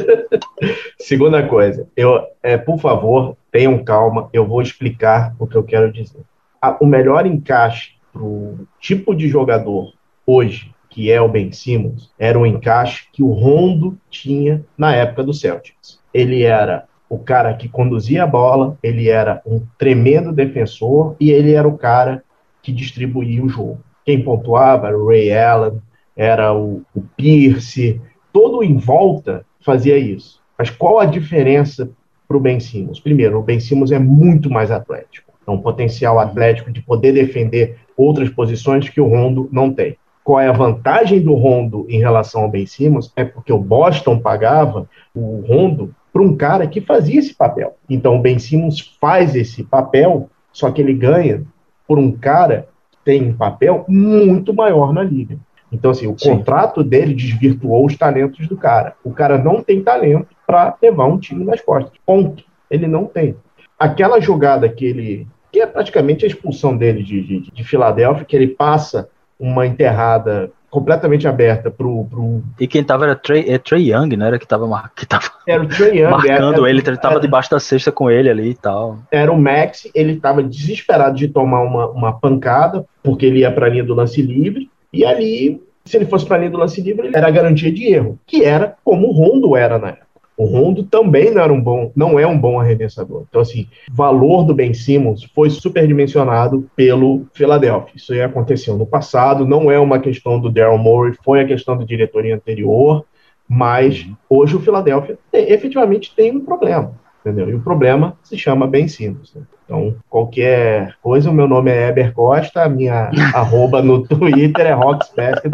(laughs) Segunda coisa, eu, é, por favor, tenham calma, eu vou explicar o que eu quero dizer. A, o melhor encaixe para o tipo de jogador hoje, que é o Ben Simmons, era o encaixe que o Rondo tinha na época do Celtics. Ele era o cara que conduzia a bola, ele era um tremendo defensor e ele era o cara que distribuía o jogo. Quem pontuava era o Ray Allen, era o, o Pierce, todo em volta fazia isso. Mas qual a diferença para o Ben Simmons? Primeiro, o Ben Simmons é muito mais atlético. É um potencial atlético de poder defender outras posições que o Rondo não tem. Qual é a vantagem do Rondo em relação ao Ben Simmons? É porque o Boston pagava o Rondo para um cara que fazia esse papel. Então o Ben Simmons faz esse papel, só que ele ganha por um cara que tem um papel muito maior na liga. Então, assim, o Sim. contrato dele desvirtuou os talentos do cara. O cara não tem talento para levar um time nas costas. Ponto. Ele não tem. Aquela jogada que ele. que é praticamente a expulsão dele de, de, de Filadélfia, que ele passa uma enterrada completamente aberta pro, pro... E quem tava era Trey, é Trey Young, né? Era que tava, mar... que tava era o Trey Young, marcando era, ele, ele tava era, debaixo da cesta com ele ali e tal. Era o Max, ele tava desesperado de tomar uma, uma pancada, porque ele ia pra linha do lance livre, e ali, se ele fosse pra linha do lance livre, ele era a garantia de erro, que era como o Rondo era na época. O Rondo também não era um bom, não é um bom arremessador. Então, assim, o valor do Ben Simmons foi superdimensionado pelo Philadelphia. Isso aí aconteceu no passado, não é uma questão do Daryl Morey, foi a questão da diretoria anterior, mas hoje o Philadelphia tem, efetivamente tem um problema, entendeu? E o problema se chama Ben Simmons. Né? Então, qualquer coisa, o meu nome é Eber Costa, a minha (laughs) arroba no Twitter é Rockspace.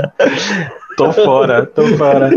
Tô fora, tô fora.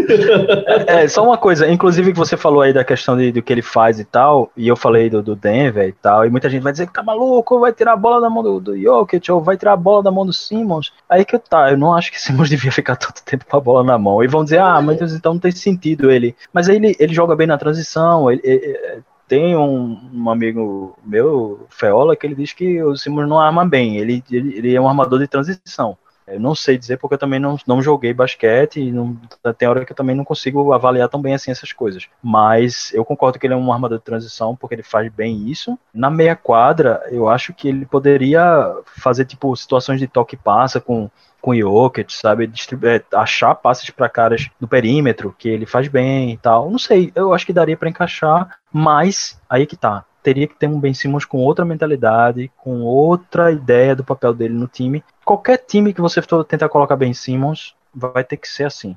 É, só uma coisa, inclusive que você falou aí da questão de, do que ele faz e tal, e eu falei do, do Denver e tal, e muita gente vai dizer que tá maluco, vai tirar a bola da mão do, do Jokic, ou vai tirar a bola da mão do Simmons. Aí que eu tá, eu não acho que Simmons (laughs) devia ficar tanto tempo com a bola na mão. E vão dizer, ah, mas então não tem sentido ele. Mas aí ele, ele joga bem na transição, ele, ele tem um, um, amigo meu, Feola, que ele diz que o Simmons não arma bem, ele, ele, ele é um armador de transição. Eu não sei dizer porque eu também não, não joguei basquete e não, tem hora que eu também não consigo avaliar tão bem assim essas coisas. Mas eu concordo que ele é um armador de transição porque ele faz bem isso. Na meia quadra, eu acho que ele poderia fazer tipo situações de toque passa com com Jokic, sabe? É, achar passes para caras no perímetro, que ele faz bem e tal. Não sei, eu acho que daria para encaixar, mas aí que tá teria que ter um Ben Simmons com outra mentalidade, com outra ideia do papel dele no time. Qualquer time que você for tentar colocar Ben Simmons vai ter que ser assim.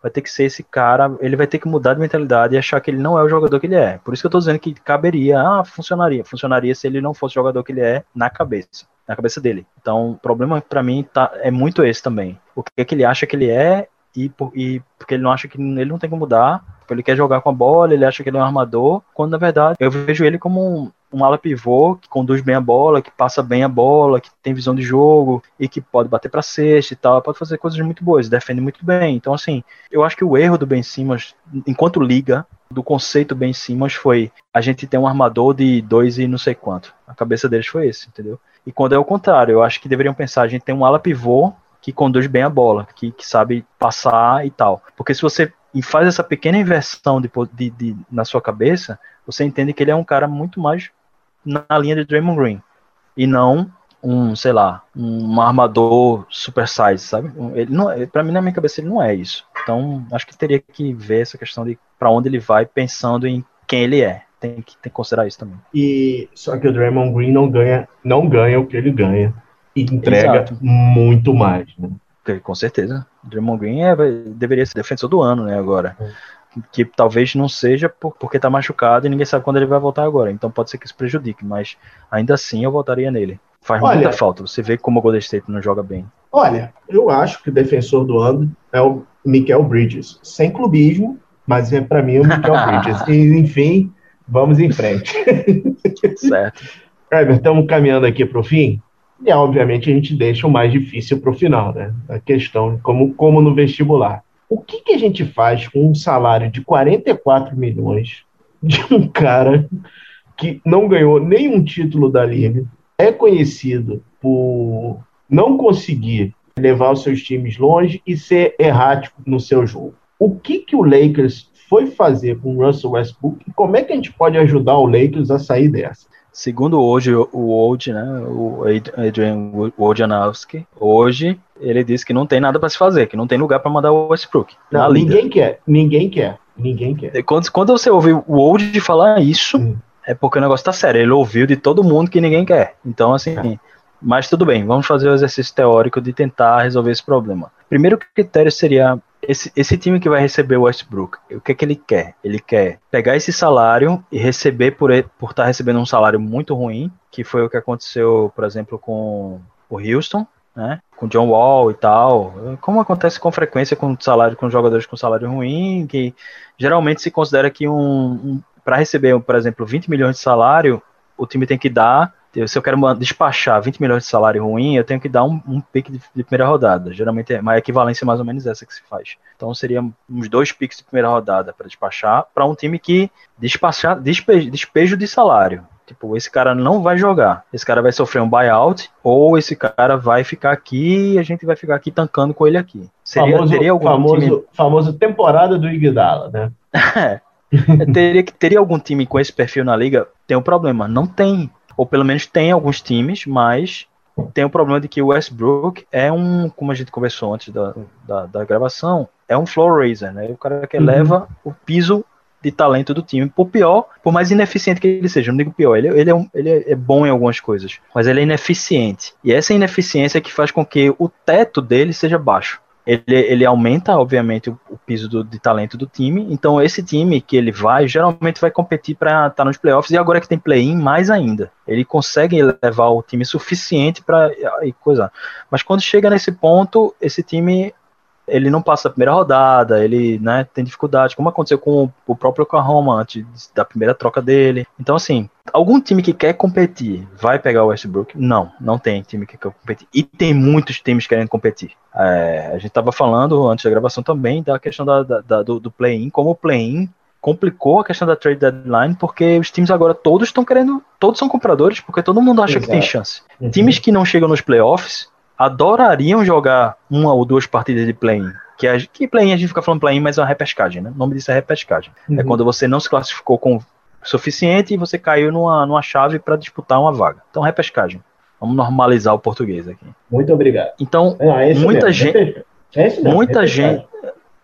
Vai ter que ser esse cara, ele vai ter que mudar de mentalidade e achar que ele não é o jogador que ele é. Por isso que eu tô dizendo que caberia, ah, funcionaria. Funcionaria se ele não fosse o jogador que ele é na cabeça, na cabeça dele. Então, o problema para mim tá, é muito esse também. O que, é que ele acha que ele é e, e porque ele não acha que ele não tem como mudar, ele quer jogar com a bola, ele acha que ele é um armador, quando na verdade eu vejo ele como um, um ala pivô que conduz bem a bola, que passa bem a bola, que tem visão de jogo e que pode bater para cesta e tal, pode fazer coisas muito boas, defende muito bem. Então assim, eu acho que o erro do Ben Simmons, enquanto liga, do conceito Ben Simmons foi a gente tem um armador de dois e não sei quanto. A cabeça deles foi esse, entendeu? E quando é o contrário, eu acho que deveriam pensar, a gente tem um ala pivô que conduz bem a bola, que, que sabe passar e tal. Porque se você faz essa pequena inversão de, de, de, na sua cabeça, você entende que ele é um cara muito mais na linha de Draymond Green. E não um, sei lá, um armador super size, sabe? Ele não, para mim na minha cabeça ele não é isso. Então, acho que teria que ver essa questão de para onde ele vai pensando em quem ele é. Tem que, tem que considerar isso também. E só que o Draymond Green não ganha, não ganha o que ele ganha e entrega Exato. muito mais, né? Com certeza. Draymond Green é, deveria ser defensor do ano, né, agora. É que talvez não seja por, porque tá machucado e ninguém sabe quando ele vai voltar agora. Então pode ser que isso prejudique, mas ainda assim eu votaria nele. Faz olha, muita falta. Você vê como o Golden State não joga bem. Olha, eu acho que o defensor do ano é o Michael Bridges. Sem clubismo, mas é para mim o Michael (laughs) Bridges. E, enfim, vamos em frente. certo. (laughs) Herbert, estamos caminhando aqui para o fim. E, obviamente, a gente deixa o mais difícil para o final, né? A questão, como, como no vestibular. O que, que a gente faz com um salário de 44 milhões de um cara que não ganhou nenhum título da liga, é conhecido por não conseguir levar os seus times longe e ser errático no seu jogo. O que, que o Lakers foi fazer com o Russell Westbrook e como é que a gente pode ajudar o Lakers a sair dessa? Segundo hoje o Old, né, o Adrian Wojnarowski, hoje ele disse que não tem nada para se fazer, que não tem lugar para mandar o Westbrook. Não, ninguém quer, ninguém quer, ninguém quer. Quando, quando você ouve o Old falar isso, hum. é porque o negócio tá sério. Ele ouviu de todo mundo que ninguém quer. Então, assim, é. mas tudo bem, vamos fazer o exercício teórico de tentar resolver esse problema. Primeiro critério seria esse, esse time que vai receber o Westbrook, o que é que ele quer? Ele quer pegar esse salário e receber por por estar tá recebendo um salário muito ruim, que foi o que aconteceu, por exemplo, com o Houston, né? Com John Wall e tal. Como acontece com frequência com salário com jogadores com salário ruim, que geralmente se considera que um, um para receber, por exemplo, 20 milhões de salário, o time tem que dar se eu quero despachar 20 milhões de salário ruim, eu tenho que dar um, um pique de, de, primeira rodada. Geralmente é, a equivalência é mais ou menos essa que se faz. Então seria uns dois piques de primeira rodada para despachar para um time que despachar despejo, despejo de salário. Tipo, esse cara não vai jogar. Esse cara vai sofrer um buyout, ou esse cara vai ficar aqui e a gente vai ficar aqui tancando com ele aqui. Seria, famoso, teria algum famoso, time... famoso temporada do Iguodala, né? (laughs) é, teria, teria algum time com esse perfil na liga? Tem um problema. Não tem ou pelo menos tem alguns times, mas tem o problema de que o Westbrook é um, como a gente conversou antes da, da, da gravação, é um floor raiser, né? O cara que eleva uhum. o piso de talento do time. Por pior, por mais ineficiente que ele seja, não digo pior, ele, ele, é, um, ele é bom em algumas coisas, mas ele é ineficiente. E essa ineficiência é que faz com que o teto dele seja baixo ele, ele aumenta, obviamente, o, o piso do, de talento do time. Então, esse time que ele vai, geralmente vai competir para estar tá nos playoffs. E agora que tem play-in, mais ainda. Ele consegue levar o time suficiente para coisa. Mas quando chega nesse ponto, esse time ele não passa a primeira rodada, ele né, tem dificuldade, como aconteceu com o próprio Oklahoma antes da primeira troca dele. Então, assim, algum time que quer competir vai pegar o Westbrook? Não, não tem time que quer competir. E tem muitos times querendo competir. É, a gente estava falando antes da gravação também da questão da, da, do, do play-in, como o play-in complicou a questão da trade deadline, porque os times agora todos estão querendo, todos são compradores, porque todo mundo acha Exato. que tem chance. Uhum. Times que não chegam nos playoffs adorariam jogar uma ou duas partidas de play-in. Que, a, que play-in a gente fica falando play-in, mas é uma repescagem, né? O nome disso é repescagem. É uhum. É quando você não se classificou com suficiente e você caiu numa, numa chave para disputar uma vaga. Então, repescagem. Vamos normalizar o português aqui. Muito obrigado. Então, é muita mesmo. gente. É muita gente.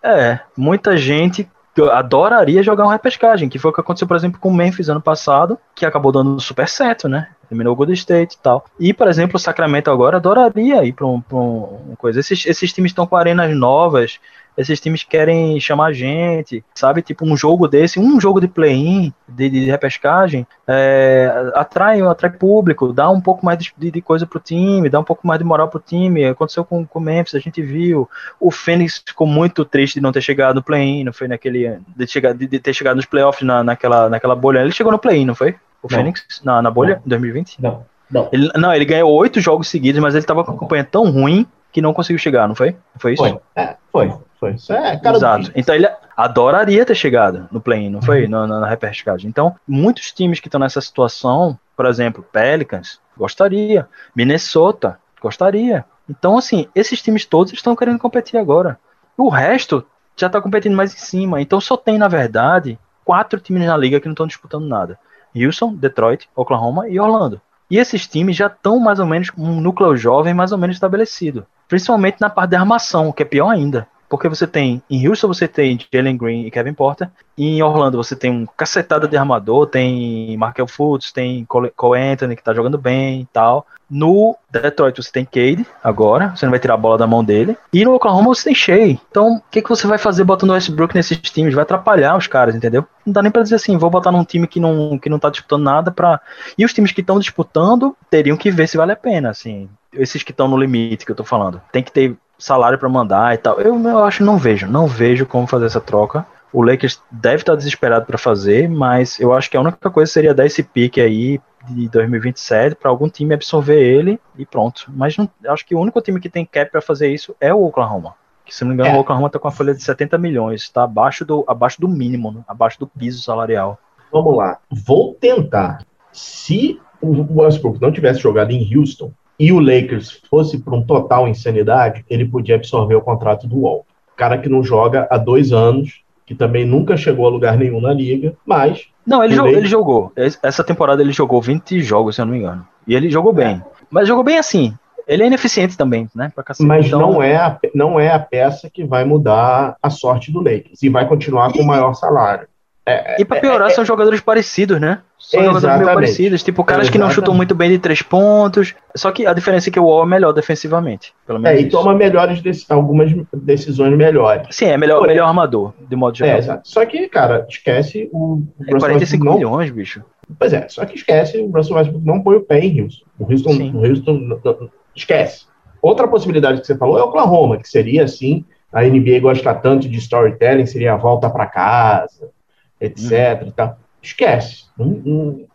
É, muita gente adoraria jogar uma repescagem, que foi o que aconteceu, por exemplo, com o Memphis ano passado, que acabou dando super certo, né? Eliminou o Golden State e tal. E, por exemplo, o Sacramento agora adoraria ir para um, pra um coisa. Esses, esses times estão com arenas novas, esses times querem chamar gente, sabe? Tipo, um jogo desse, um jogo de play-in, de, de, repescagem, é, atrai, atrai público, dá um pouco mais de, de, coisa pro time, dá um pouco mais de moral pro time. Aconteceu com, com o Memphis, a gente viu. O Phoenix ficou muito triste de não ter chegado no play-in, não foi naquele. De, chegar, de, de, ter chegado nos playoffs na, naquela, naquela bolha. Ele chegou no play-in, não foi? O não. Phoenix? Na, na bolha, em 2020? Não. Não. Ele, não, ele ganhou oito jogos seguidos, mas ele tava com a campanha tão ruim que não conseguiu chegar, não foi? Foi isso? Foi. É, foi. Foi. É Exato. Então ele adoraria ter chegado no play-in, não foi? Uhum. Na, na, na repescagem. Então, muitos times que estão nessa situação, por exemplo, Pelicans, gostaria. Minnesota, gostaria. Então, assim, esses times todos estão querendo competir agora. O resto já está competindo mais em cima. Então só tem, na verdade, quatro times na liga que não estão disputando nada. Houston, Detroit, Oklahoma e Orlando. E esses times já estão mais ou menos com um núcleo jovem mais ou menos estabelecido. Principalmente na parte da armação, que é pior ainda. Porque você tem, em Houston você tem Jalen Green e Kevin Porter, e em Orlando você tem um cacetada de armador, tem Markel Fultz, tem Cole, Anthony que tá jogando bem e tal. No Detroit você tem Cade agora, você não vai tirar a bola da mão dele. E no Oklahoma você tem Shea. Então, o que, que você vai fazer botando Westbrook nesses times? Vai atrapalhar os caras, entendeu? Não dá nem pra dizer assim, vou botar num time que não, que não tá disputando nada pra. E os times que estão disputando teriam que ver se vale a pena, assim. Esses que estão no limite que eu tô falando. Tem que ter salário para mandar e tal. Eu, eu acho não vejo, não vejo como fazer essa troca. O Lakers deve estar desesperado para fazer, mas eu acho que a única coisa seria dar esse pique aí de 2027 para algum time absorver ele e pronto. Mas não, acho que o único time que tem cap para fazer isso é o Oklahoma. Que se não me engano, é. o Oklahoma está com a folha de 70 milhões, está abaixo do, abaixo do mínimo, né? abaixo do piso salarial. Vamos lá, vou tentar. Se o Westbrook não tivesse jogado em Houston, e o Lakers fosse para um total insanidade, ele podia absorver o contrato do Wall. Cara que não joga há dois anos, que também nunca chegou a lugar nenhum na liga, mas. Não, ele, jogou, ele jogou. Essa temporada ele jogou 20 jogos, se eu não me engano. E ele jogou bem. Mas jogou bem assim. Ele é ineficiente também, né? Mas então... não, é a, não é a peça que vai mudar a sorte do Lakers. E vai continuar com o maior salário. É, e pra piorar, é, é, são jogadores parecidos, né? São exatamente. jogadores meio parecidos, tipo caras exatamente. que não chutam muito bem de três pontos. Só que a diferença é que o Wall é melhor defensivamente. Pelo menos é, e toma melhores algumas decisões melhores. Sim, é melhor, melhor armador, de modo geral. É, exato. Só que, cara, esquece o. o é 45 não... milhões, bicho. Pois é, só que esquece, o Russell Westbrook não põe o pé em Houston. O Houston, o Houston esquece. Outra possibilidade que você falou é o Oklahoma, que seria assim, a NBA gosta tanto de storytelling, seria a volta para casa, etc. Hum. Tá. Esquece. Não,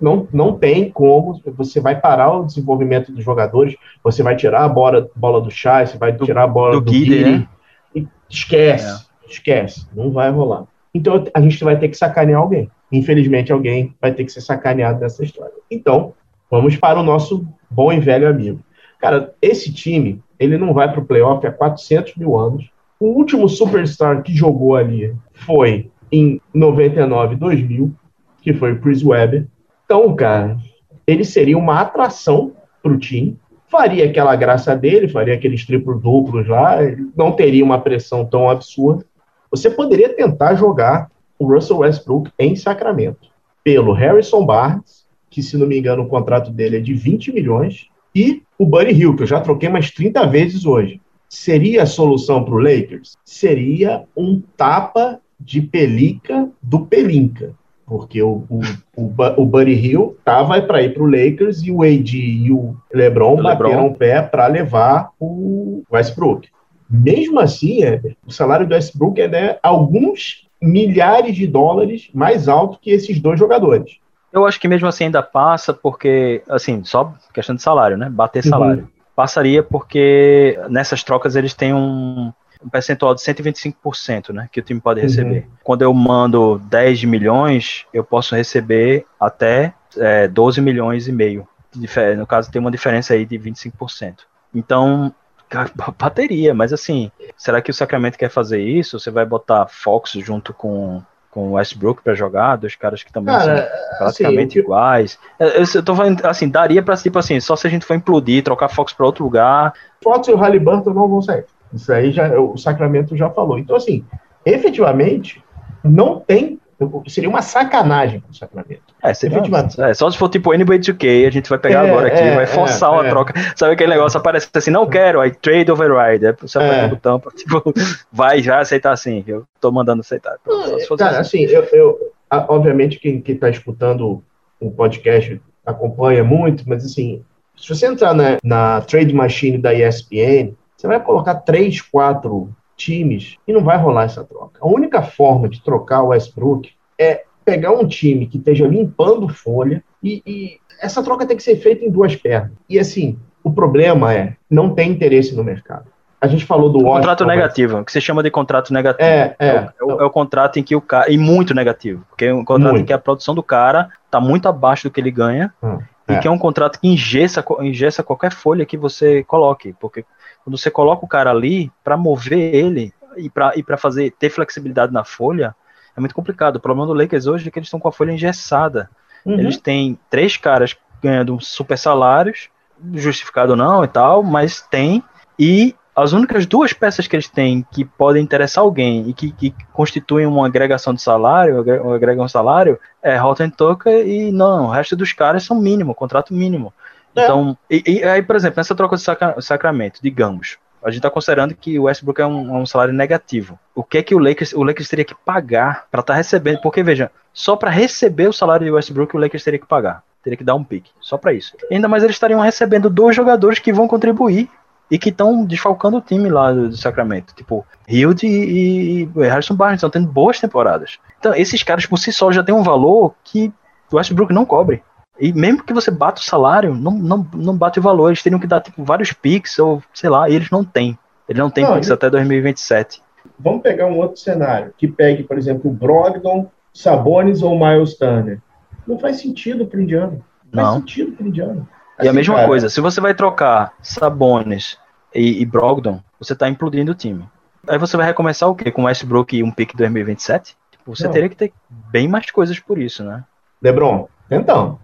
não, não tem como. Você vai parar o desenvolvimento dos jogadores, você vai tirar a bola, bola do chá, você vai do, tirar a bola do, do Guilherme. Né? Esquece. É. Esquece. Não vai rolar. Então a gente vai ter que sacanear alguém. Infelizmente, alguém vai ter que ser sacaneado nessa história. Então, vamos para o nosso bom e velho amigo. Cara, esse time, ele não vai para o playoff há 400 mil anos. O último superstar que jogou ali foi em 99, 2000, que foi o Chris Webber. Então, cara, ele seria uma atração para o time, faria aquela graça dele, faria aqueles triplos duplos lá, não teria uma pressão tão absurda. Você poderia tentar jogar o Russell Westbrook em Sacramento pelo Harrison Barnes, que se não me engano o contrato dele é de 20 milhões, e o Buddy Hill, que eu já troquei mais 30 vezes hoje. Seria a solução para o Lakers? Seria um tapa de pelica do pelinca, porque o, o, o, o Buddy Hill tava para ir para o Lakers e o AD e o LeBron o bateram o pé para levar o Westbrook. Mesmo assim, o salário do Westbrook é né, alguns milhares de dólares mais alto que esses dois jogadores. Eu acho que mesmo assim ainda passa, porque, assim, só questão de salário, né? Bater salário. Uhum. Passaria porque nessas trocas eles têm um, um percentual de 125%, né, que o time pode uhum. receber. Uhum. Quando eu mando 10 milhões, eu posso receber até é, 12 milhões e meio. No caso, tem uma diferença aí de 25%. Então, bateria, mas assim, será que o Sacramento quer fazer isso? Você vai botar Fox junto com com o Westbrook para jogar, dois caras que também Cara, são praticamente assim, iguais. Eu, eu tô falando assim, daria para tipo assim, só se a gente for implodir, trocar Fox para outro lugar. Fox e o Halliburton não vão sair. Isso aí já, o Sacramento já falou. Então, assim, efetivamente, não tem. Seria uma sacanagem com o Sacramento. É, seria, é, só se for tipo NBA 2K, a gente vai pegar é, agora aqui, é, vai forçar é, uma é. troca. Sabe aquele negócio aparece assim, não quero, aí trade override. Aí você aperta o botão, tipo, vai já aceitar assim. Eu tô mandando aceitar. Cara, assim, assim eu, eu, obviamente quem, está escutando o podcast acompanha muito, mas assim, se você entrar na, na Trade Machine da ESPN, você vai colocar três, quatro times e não vai rolar essa troca. A única forma de trocar o Westbrook é pegar um time que esteja limpando folha e, e essa troca tem que ser feita em duas pernas. E assim, o problema é não tem interesse no mercado. A gente falou do Washington, contrato negativo, o que se chama de contrato negativo. É, é, é, o, é o contrato em que o cara. E muito negativo. Porque é um contrato muito. em que a produção do cara está muito abaixo do que ele ganha. Hum, e é. que é um contrato que ingessa, ingessa qualquer folha que você coloque. Porque quando você coloca o cara ali, para mover ele e para e fazer ter flexibilidade na folha, é muito complicado. O problema do Lakers hoje é que eles estão com a folha engessada. Uhum. Eles têm três caras ganhando super salários, justificado não e tal, mas tem. E as únicas duas peças que eles têm que podem interessar alguém e que, que constituem uma agregação de salário, agregam um salário, é Rotten Tucker e não, o resto dos caras são mínimo, contrato mínimo. É. Então, e, e, aí, por exemplo, nessa troca de sacra, Sacramento, digamos, a gente está considerando que o Westbrook é um, é um, salário negativo. O que é que o Lakers, o Lakers teria que pagar para estar tá recebendo? Porque veja, só para receber o salário de Westbrook o Lakers teria que pagar, teria que dar um pique, só para isso. ainda mais eles estariam recebendo dois jogadores que vão contribuir e que estão desfalcando o time lá do, do Sacramento, tipo Hild e, e, Harrison Barnes, estão tendo boas temporadas. Então esses caras por si só já têm um valor que o Westbrook não cobre. E mesmo que você bata o salário, não, não, não bate o valor. Eles teriam que dar tipo, vários picks, ou sei lá, e eles não têm. Eles não têm picks até 2027. Vamos pegar um outro cenário, que pegue, por exemplo, o Brogdon, Sabonis ou Miles Turner. Não faz sentido pro Indiano. Não faz sentido pro Indiano. Assim, e a assim, mesma cara, coisa, se você vai trocar Sabonis e, e Brogdon, você tá implodindo o time. Aí você vai recomeçar o quê? Com Westbrook e um pick 2027? Tipo, você não. teria que ter bem mais coisas por isso, né? Lebron, então,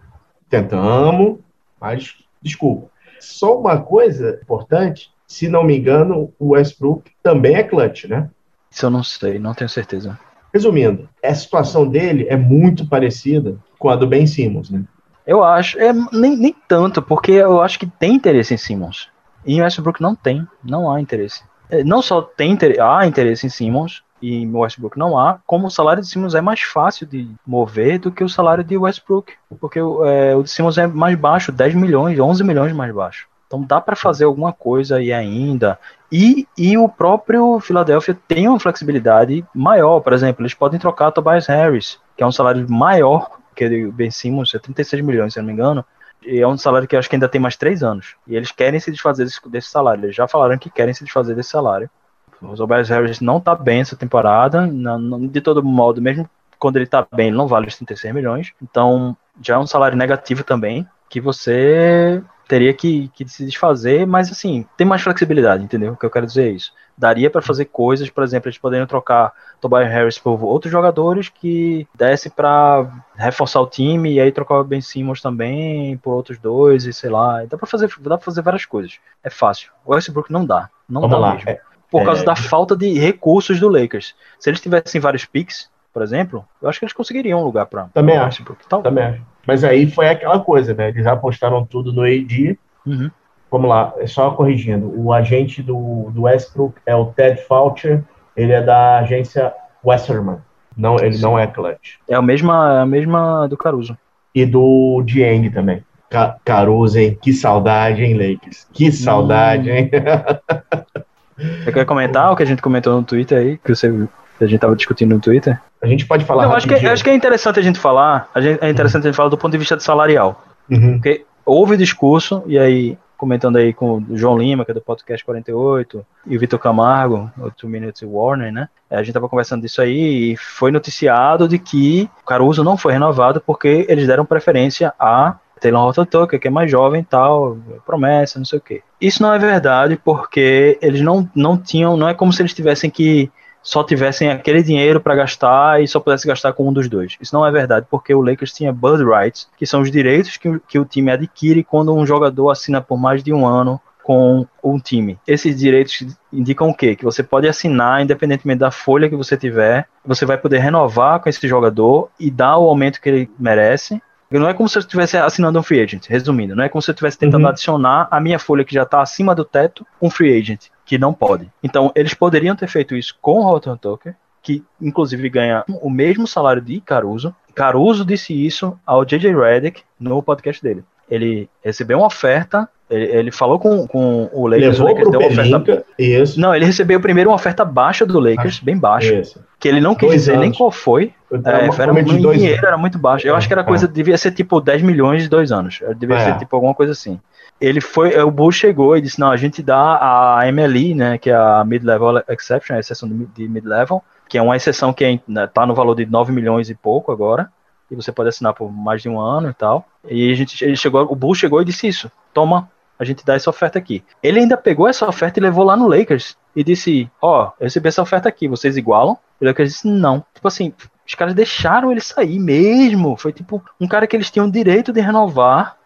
Tentamos, mas desculpa. Só uma coisa importante, se não me engano, o Westbrook também é clutch, né? Isso eu não sei, não tenho certeza. Resumindo, a situação dele é muito parecida com a do Ben Simmons, né? Eu acho, é, nem, nem tanto, porque eu acho que tem interesse em Simmons. E o Westbrook não tem, não há interesse. É, não só tem há interesse em Simmons, e Westbrook não há, como o salário de Simmons é mais fácil de mover do que o salário de Westbrook, porque é, o de Simmons é mais baixo, 10 milhões, 11 milhões mais baixo. Então dá para fazer alguma coisa aí ainda. E, e o próprio Philadelphia tem uma flexibilidade maior, por exemplo, eles podem trocar Tobias Harris, que é um salário maior que o Ben Simmons, é 36 milhões, se não me engano, e é um salário que eu acho que ainda tem mais três anos. E eles querem se desfazer desse, desse salário. Eles já falaram que querem se desfazer desse salário. O Tobias Harris não tá bem essa temporada, não, não, de todo modo, mesmo quando ele tá bem, ele não vale os 36 milhões. Então, já é um salário negativo também, que você teria que, que se desfazer, mas assim, tem mais flexibilidade, entendeu? O que eu quero dizer é isso. Daria para fazer coisas, por exemplo, eles poderiam trocar Tobias Harris por outros jogadores que desse para reforçar o time e aí trocar o Ben Simmons também por outros dois e sei lá. Dá para fazer, dá para fazer várias coisas. É fácil. O Westbrook não dá, não Vamos dá lá. mesmo. É, por causa é... da falta de recursos do Lakers. Se eles tivessem vários picks, por exemplo, eu acho que eles conseguiriam um lugar para. Também acho. Tal. Também acho. Mas aí foi aquela coisa, né? Eles apostaram tudo no AD. Uhum. Vamos lá, é só corrigindo. O agente do, do Westbrook é o Ted Foucher, ele é da agência Westerman. Não, ele Sim. não é clutch. É a mesma, a mesma do Caruso. E do Dieng também. Caruso, hein? Que saudade, hein, Lakers? Que saudade, hum. hein? (laughs) Você quer comentar o que a gente comentou no Twitter aí, que você que a gente tava discutindo no Twitter? A gente pode falar. Eu acho que, acho que é interessante a gente falar. A gente, é interessante uhum. a gente falar do ponto de vista salarial. Uhum. Porque houve discurso, e aí, comentando aí com o João Lima, que é do podcast 48, e o Vitor Camargo, o Two Minutes Warner, né? A gente tava conversando disso aí e foi noticiado de que o Caruso não foi renovado porque eles deram preferência a Taylor Horton Tucker, que é mais jovem e tal, promessa, não sei o quê. Isso não é verdade porque eles não, não tinham, não é como se eles tivessem que só tivessem aquele dinheiro para gastar e só pudesse gastar com um dos dois. Isso não é verdade, porque o Lakers tinha bird rights, que são os direitos que, que o time adquire quando um jogador assina por mais de um ano com um time. Esses direitos indicam o quê? Que você pode assinar, independentemente da folha que você tiver, você vai poder renovar com esse jogador e dar o aumento que ele merece, não é como se eu estivesse assinando um free agent, resumindo. Não é como se eu estivesse tentando uhum. adicionar a minha folha que já está acima do teto, um free agent, que não pode. Então, eles poderiam ter feito isso com o Horton Tucker, que inclusive ganha o mesmo salário de Caruso. Caruso disse isso ao JJ Redick no podcast dele. Ele recebeu uma oferta ele, ele, falou com, com o Lakers, Levou o Lakers deu uma oferta. Isso. Não, ele recebeu primeiro uma oferta baixa do Lakers, bem baixa. Isso. Que ele não quis dizer anos. nem qual foi. É, era muito dinheiro, era muito baixo. Eu é, acho que era coisa, é. devia ser tipo 10 milhões de dois anos. Devia é. ser tipo alguma coisa assim. Ele foi, o Bull chegou e disse: não, a gente dá a MLE, né, que é a Mid-Level Exception, a exceção de Mid-Level, que é uma exceção que está né, no valor de 9 milhões e pouco agora e você pode assinar por mais de um ano e tal. E a gente, ele chegou, o Bull chegou e disse isso: toma, a gente dá essa oferta aqui. Ele ainda pegou essa oferta e levou lá no Lakers e disse: Ó, oh, eu recebi essa oferta aqui, vocês igualam? E o Lakers disse: Não. Tipo assim, os caras deixaram ele sair mesmo. Foi tipo um cara que eles tinham direito de renovar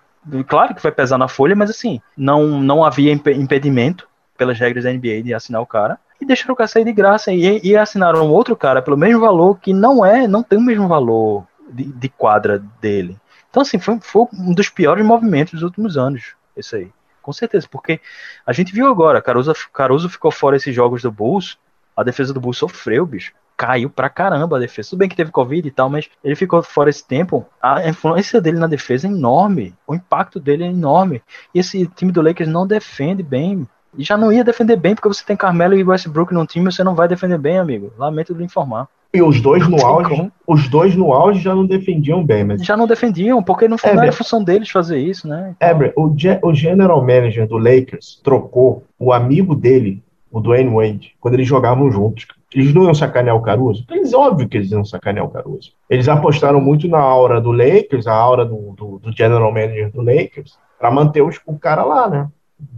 Claro que vai pesar na folha, mas assim, não, não havia impedimento pelas regras da NBA de assinar o cara. E deixaram o cara sair de graça e, e assinaram outro cara pelo mesmo valor que não é, não tem o mesmo valor de, de quadra dele. Então, assim, foi, foi um dos piores movimentos dos últimos anos, isso aí. Com certeza, porque a gente viu agora, Caruso, Caruso ficou fora esses jogos do Bulls, a defesa do Bulls sofreu, bicho caiu pra caramba a defesa. Tudo bem que teve Covid e tal, mas ele ficou fora esse tempo. A influência dele na defesa é enorme. O impacto dele é enorme. E esse time do Lakers não defende bem. E já não ia defender bem, porque você tem Carmelo e Westbrook no time, você não vai defender bem, amigo. Lamento lhe informar. E os dois no auge, os dois no auge já não defendiam bem, mas já não defendiam, porque não, não era função deles fazer isso, né? Então... Eber, o, o general manager do Lakers trocou o amigo dele, o Dwayne Wade, quando eles jogavam juntos. Eles não iam sacanear o Caruso? Eles, óbvio que eles iam sacanear o Caruso. Eles apostaram muito na aura do Lakers, a aura do, do, do general manager do Lakers, para manter os, o cara lá, né?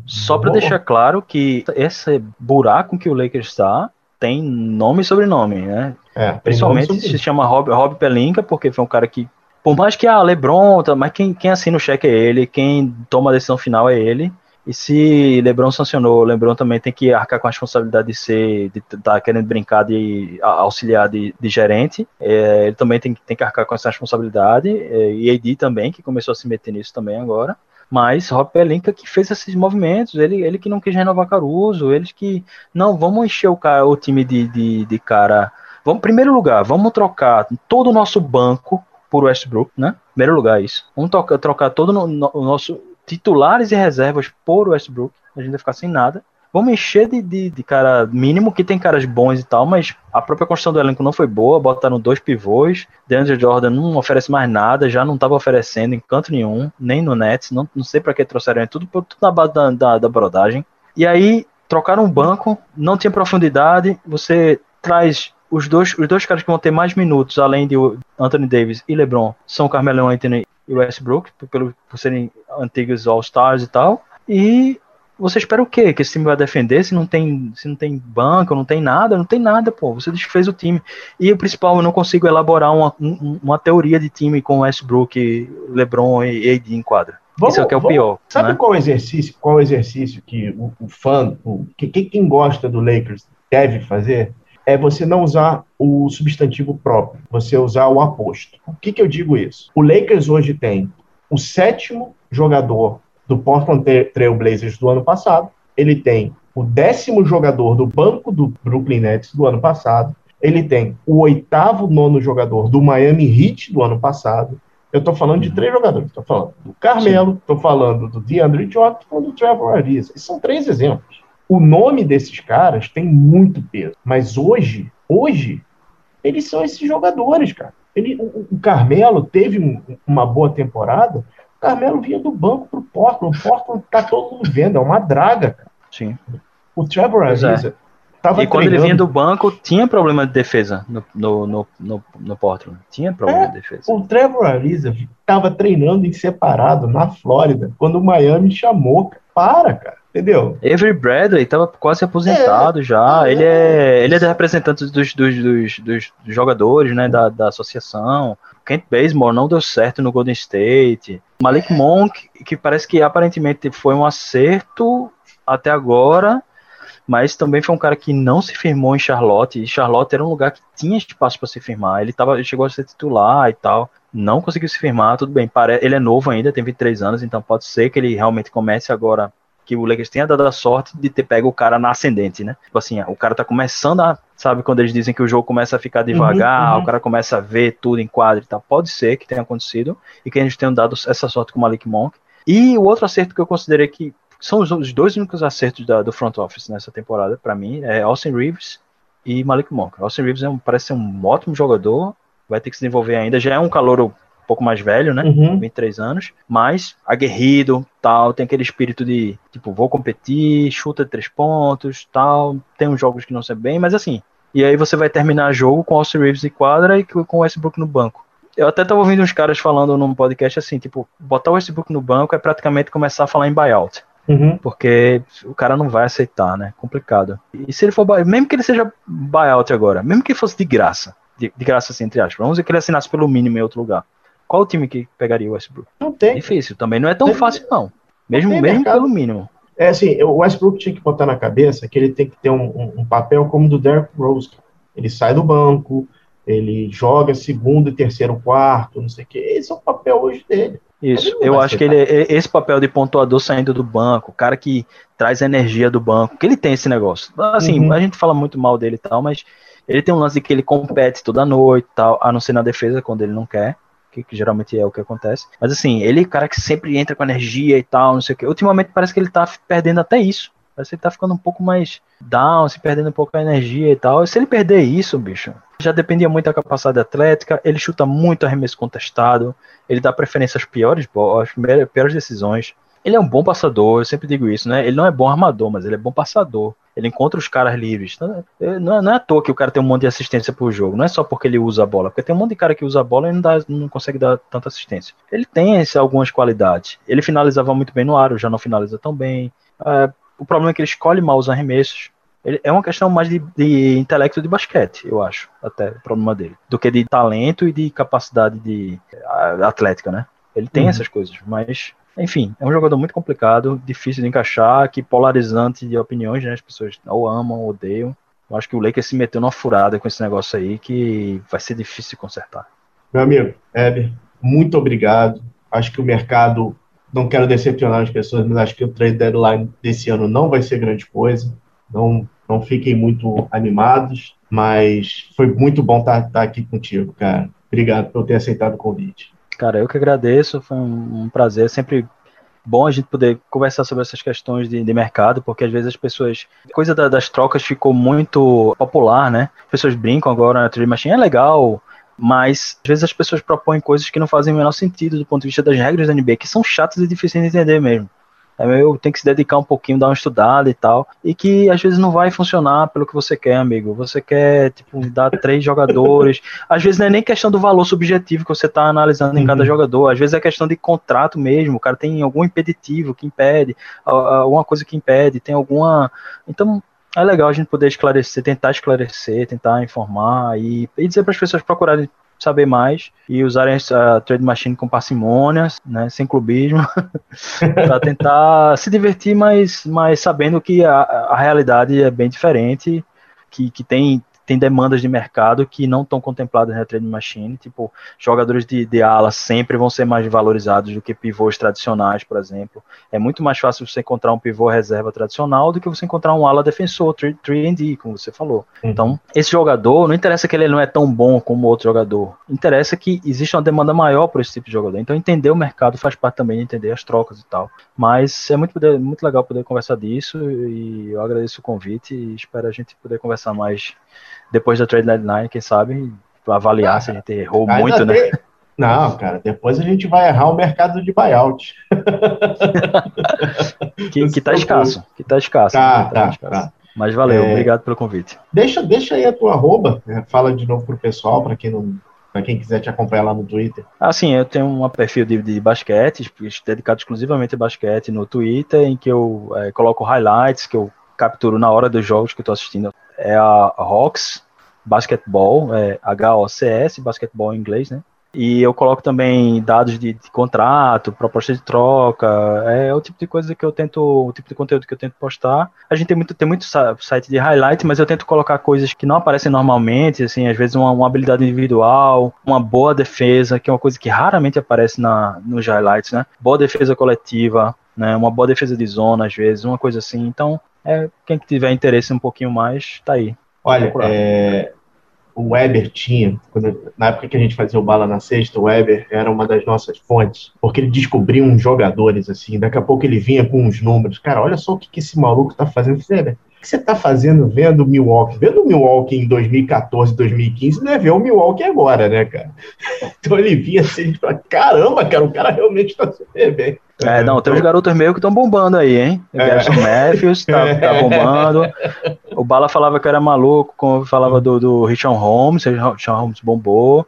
Só para deixar claro que esse buraco que o Lakers está tem nome e sobrenome, né? É, Principalmente se chama Rob, Rob Pelinka, porque foi um cara que, por mais que a ah, LeBron, tá, mas quem, quem assina o cheque é ele, quem toma a decisão final é ele. E se LeBron sancionou, LeBron também tem que arcar com a responsabilidade de ser, de estar tá querendo brincar de auxiliar de, de gerente. É, ele também tem, tem que arcar com essa responsabilidade. É, e AD também, que começou a se meter nisso também agora. Mas Rob Pelinka que fez esses movimentos, ele, ele que não quis renovar Caruso, eles que, não, vamos encher o, cara, o time de, de, de cara. Vamos, primeiro lugar, vamos trocar todo o nosso banco por Westbrook, né? Primeiro lugar, isso. Vamos trocar, trocar todo no, no, o nosso titulares e reservas por Westbrook, a gente vai ficar sem nada. Vamos encher de, de, de, cara mínimo, que tem caras bons e tal, mas a própria construção do elenco não foi boa, botaram dois pivôs, DeAndre Jordan não oferece mais nada, já não estava oferecendo em canto nenhum, nem no Nets, não, não sei para que trouxeram, é tudo, tudo na base da, da, da brodagem. E aí, trocaram um banco, não tinha profundidade, você traz os dois, os dois caras que vão ter mais minutos, além de Anthony Davis e LeBron, são Carmelo Anthony e Westbrook, pelo, por serem antigos All-Stars e tal. E você espera o quê? Que esse time vai defender se não tem, se não tem banco, não tem nada? Não tem nada, pô. Você desfez o time. E o principal, eu não consigo elaborar uma, uma teoria de time com Westbrook, LeBron e AD em quadra. Vamos, Isso é que é o vamos, pior. Sabe né? qual exercício, qual exercício que o, o fã, o, que, quem gosta do Lakers deve fazer? É você não usar o substantivo próprio, você usar o aposto. O que, que eu digo isso? O Lakers hoje tem o sétimo jogador do Portland Trail Blazers do ano passado, ele tem o décimo jogador do banco do Brooklyn Nets do ano passado, ele tem o oitavo, nono jogador do Miami Heat do ano passado. Eu estou falando de três jogadores. Estou falando do Carmelo, estou falando do DeAndre Jordan, estou falando do Trevor Ariza. Esses são três exemplos o nome desses caras tem muito peso. Mas hoje, hoje, eles são esses jogadores, cara. Ele, o, o Carmelo teve um, uma boa temporada. O Carmelo vinha do banco pro Portland. O Portland tá todo mundo vendo, é uma draga, cara. Sim. O Trevor é. Ariza Tava e quando ele vinha do banco, tinha problema de defesa no, no, no, no, no Portland. Tinha problema é, de defesa. O Trevor Ariza estava treinando em separado na Flórida, quando o Miami chamou. Para, cara. Entendeu? Avery Bradley tava quase aposentado é, já. É, ele é ele é representante dos, dos, dos, dos, jogadores, né, da, da associação. Kent Bazemore não deu certo no Golden State. Malik Monk, que parece que aparentemente foi um acerto até agora, mas também foi um cara que não se firmou em Charlotte. E Charlotte era um lugar que tinha espaço para se firmar. Ele, tava, ele chegou a ser titular e tal. Não conseguiu se firmar, tudo bem. Ele é novo ainda, tem 23 anos, então pode ser que ele realmente comece agora que o Lakers tenha dado a sorte de ter pego o cara na ascendente, né? Tipo assim, o cara tá começando a, sabe, quando eles dizem que o jogo começa a ficar devagar, uhum, uhum. o cara começa a ver tudo em quadro e tal. Pode ser que tenha acontecido e que a gente tenha dado essa sorte com o Malik Monk. E o outro acerto que eu considerei que são os dois únicos acertos da, do front office nessa temporada, para mim, é Austin Reeves e Malik Monk. Austin Reeves é um, parece ser um ótimo jogador, vai ter que se desenvolver ainda, já é um calor um pouco mais velho, né? Uhum. 23 anos, mas aguerrido, tal, tem aquele espírito de, tipo, vou competir, chuta três pontos, tal, tem uns jogos que não sei bem, mas assim, e aí você vai terminar jogo com Austin Reeves em quadra e com o Westbrook no banco. Eu até tava ouvindo uns caras falando num podcast assim, tipo, botar o Westbrook no banco é praticamente começar a falar em buyout. Uhum. Porque o cara não vai aceitar, né? Complicado. E se ele for, mesmo que ele seja buyout agora, mesmo que fosse de graça, de, de graça assim, entre aspas, vamos dizer que ele assinasse pelo mínimo em outro lugar qual time que pegaria o Westbrook? Não tem. Difícil, também não é tão Tem- fácil, não. Mesmo, tem mesmo mercado. pelo mínimo. É assim, o Westbrook tinha que botar na cabeça que ele tem que ter um, um- um papel como o do Derrick Rose. Ele sai do banco, ele joga segundo e terceiro quarto, não sei o que. Esse é o papel hoje dele. Isso, não eu acho que ele, esse papel de pontuador saindo do banco, o cara que traz energia do banco, que ele tem esse negócio. Assim, Uhum. a gente fala muito mal dele e tal, mas ele tem um lance de que ele compete toda noite tal, a não ser na defesa quando ele não quer, que, que geralmente é o que acontece. Mas assim, ele é cara que sempre entra com energia e tal, não sei o que. Ultimamente parece que ele tá perdendo até isso. Parece que ele tá ficando um pouco mais down, se perdendo um pouco a energia e tal. E se ele perder isso, bicho, já dependia muito da capacidade atlética, ele chuta muito arremesso contestado, ele dá preferência às piores, às piores decisões. Ele é um bom passador, eu sempre digo isso, né? Ele não é bom armador, mas ele é bom passador. Ele encontra os caras livres. É- Não é, não é à toa que o cara tem um monte de assistência por jogo. Não é só porque ele usa a bola, porque tem um monte de cara que usa a bola e não, dá, não consegue dar tanta assistência. Ele tem esse- algumas qualidades. Ele finalizava muito bem no aro, já não finaliza tão bem. É, o problema é que ele escolhe mal os arremessos. Ele- é uma questão mais de, de intelecto de basquete, eu acho, até o problema dele, do que de talento e de capacidade de a- atlética, né? Ele tem Uhum. essas coisas, mas enfim, é um jogador muito complicado, difícil de encaixar, que polarizante de opiniões, né? As pessoas ou amam ou odeiam. Eu acho que o Lakers se meteu numa furada com esse negócio aí que vai ser difícil consertar. Meu amigo, Heber, muito obrigado. Acho que o mercado, não quero decepcionar as pessoas, mas acho que o trade deadline desse ano não vai ser grande coisa. Não, não fiquem muito animados, mas foi muito bom estar, estar aqui contigo, cara. Obrigado por ter aceitado o convite. Cara, eu que agradeço, foi um, um prazer. É sempre bom a gente poder conversar sobre essas questões de, de mercado, porque às vezes as pessoas. A coisa da- das trocas ficou muito popular, né? As pessoas brincam agora na Trade Machine, é legal, mas às vezes as pessoas propõem coisas que não fazem o menor sentido do ponto de vista das regras da NBA, que são chatas e difíceis de entender mesmo. É meio, tem que se dedicar um pouquinho, dar uma estudada e tal. E que às vezes não vai funcionar pelo que você quer, amigo. Você quer, tipo, dar três (laughs) jogadores. Às vezes não é nem questão do valor subjetivo que você está analisando em Uhum. cada jogador. Às vezes é questão de contrato mesmo. O cara tem algum impeditivo que impede, alguma coisa que impede, tem alguma. Então. É legal a gente poder esclarecer, tentar esclarecer, tentar informar e, e dizer para as pessoas procurarem saber mais e usarem a Trade Machine com parcimônia, né, sem clubismo, (laughs) para tentar se divertir, mas, mas sabendo que a, a realidade é bem diferente, que, que tem, tem demandas de mercado que não estão contempladas na Trade Machine, tipo, jogadores de, de ala sempre vão ser mais valorizados do que pivôs tradicionais, por exemplo. É muito mais fácil você encontrar um pivô reserva tradicional do que você encontrar um ala defensor, 3D, como você falou. Então, esse jogador, não interessa que ele não é tão bom como outro jogador, interessa que existe uma demanda maior por esse tipo de jogador. Então, entender o mercado faz parte também de entender as trocas e tal. Mas é muito, muito legal poder conversar disso e eu agradeço o convite e espero a gente poder conversar mais depois da trade deadline, quem sabe, avaliar se a gente errou muito, né? tem- Não, cara, depois a gente vai errar o mercado de buyout. (laughs) Que, que tá escasso, que tá escasso. Tá, né? tá, escasso. tá. Mas valeu, É. obrigado pelo convite. Deixa, deixa aí a tua arroba, né? fala de novo pro pessoal, para quem não, para quem quiser te acompanhar lá no Twitter. Assim, eu tenho um perfil de, de basquete, dedicado exclusivamente a basquete no Twitter, em que eu eh, coloco highlights que eu capturo na hora dos jogos que eu estou assistindo. É a Hawks Basketball, é H-O-C-S, basquetebol em inglês, né? E eu coloco também dados de, de contrato, proposta de troca, é o tipo de coisa que eu tento, o tipo de conteúdo que eu tento postar. A gente tem muito, tem muito site de highlight, mas eu tento colocar coisas que não aparecem normalmente, assim, às vezes uma, uma habilidade individual, uma boa defesa, que é uma coisa que raramente aparece na, nos highlights, né? Boa defesa coletiva, né? Uma boa defesa de zona, às vezes, uma coisa assim. Então, é, quem tiver interesse um pouquinho mais, tá aí. Olha, é, o Weber tinha, quando- na época que a gente fazia o Bala na Sexta, o Weber era uma das nossas fontes, porque ele descobria uns jogadores, assim, daqui a pouco ele vinha com uns números. Cara, olha só o que, que esse maluco tá fazendo. Weber, o que você tá fazendo vendo o Milwaukee? Vendo o Milwaukee em 2014, 2015, não é ver o Milwaukee agora, né, cara? (laughs) Então ele vinha assim, falava, caramba, cara, o cara realmente tá super bem. É, não, tem uns garotos meio que estão bombando aí, hein? O É. Garrison Matthews tá, (laughs) tá bombando. O Bala falava que era maluco, como falava do, do Richard Holmes, o Richard Holmes bombou.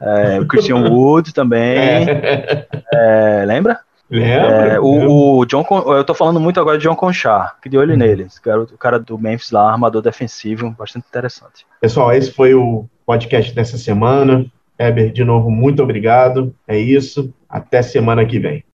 É, o Christian (laughs) Wood também, É. é, lembra? Lembra? É, o, o John, eu tô falando muito agora de John Conchar, que de olho Uhum. nele. Esse o cara do Memphis lá, armador defensivo, bastante interessante. Pessoal, esse foi o podcast dessa semana. Heber, de novo, muito obrigado. É isso. Até semana que vem.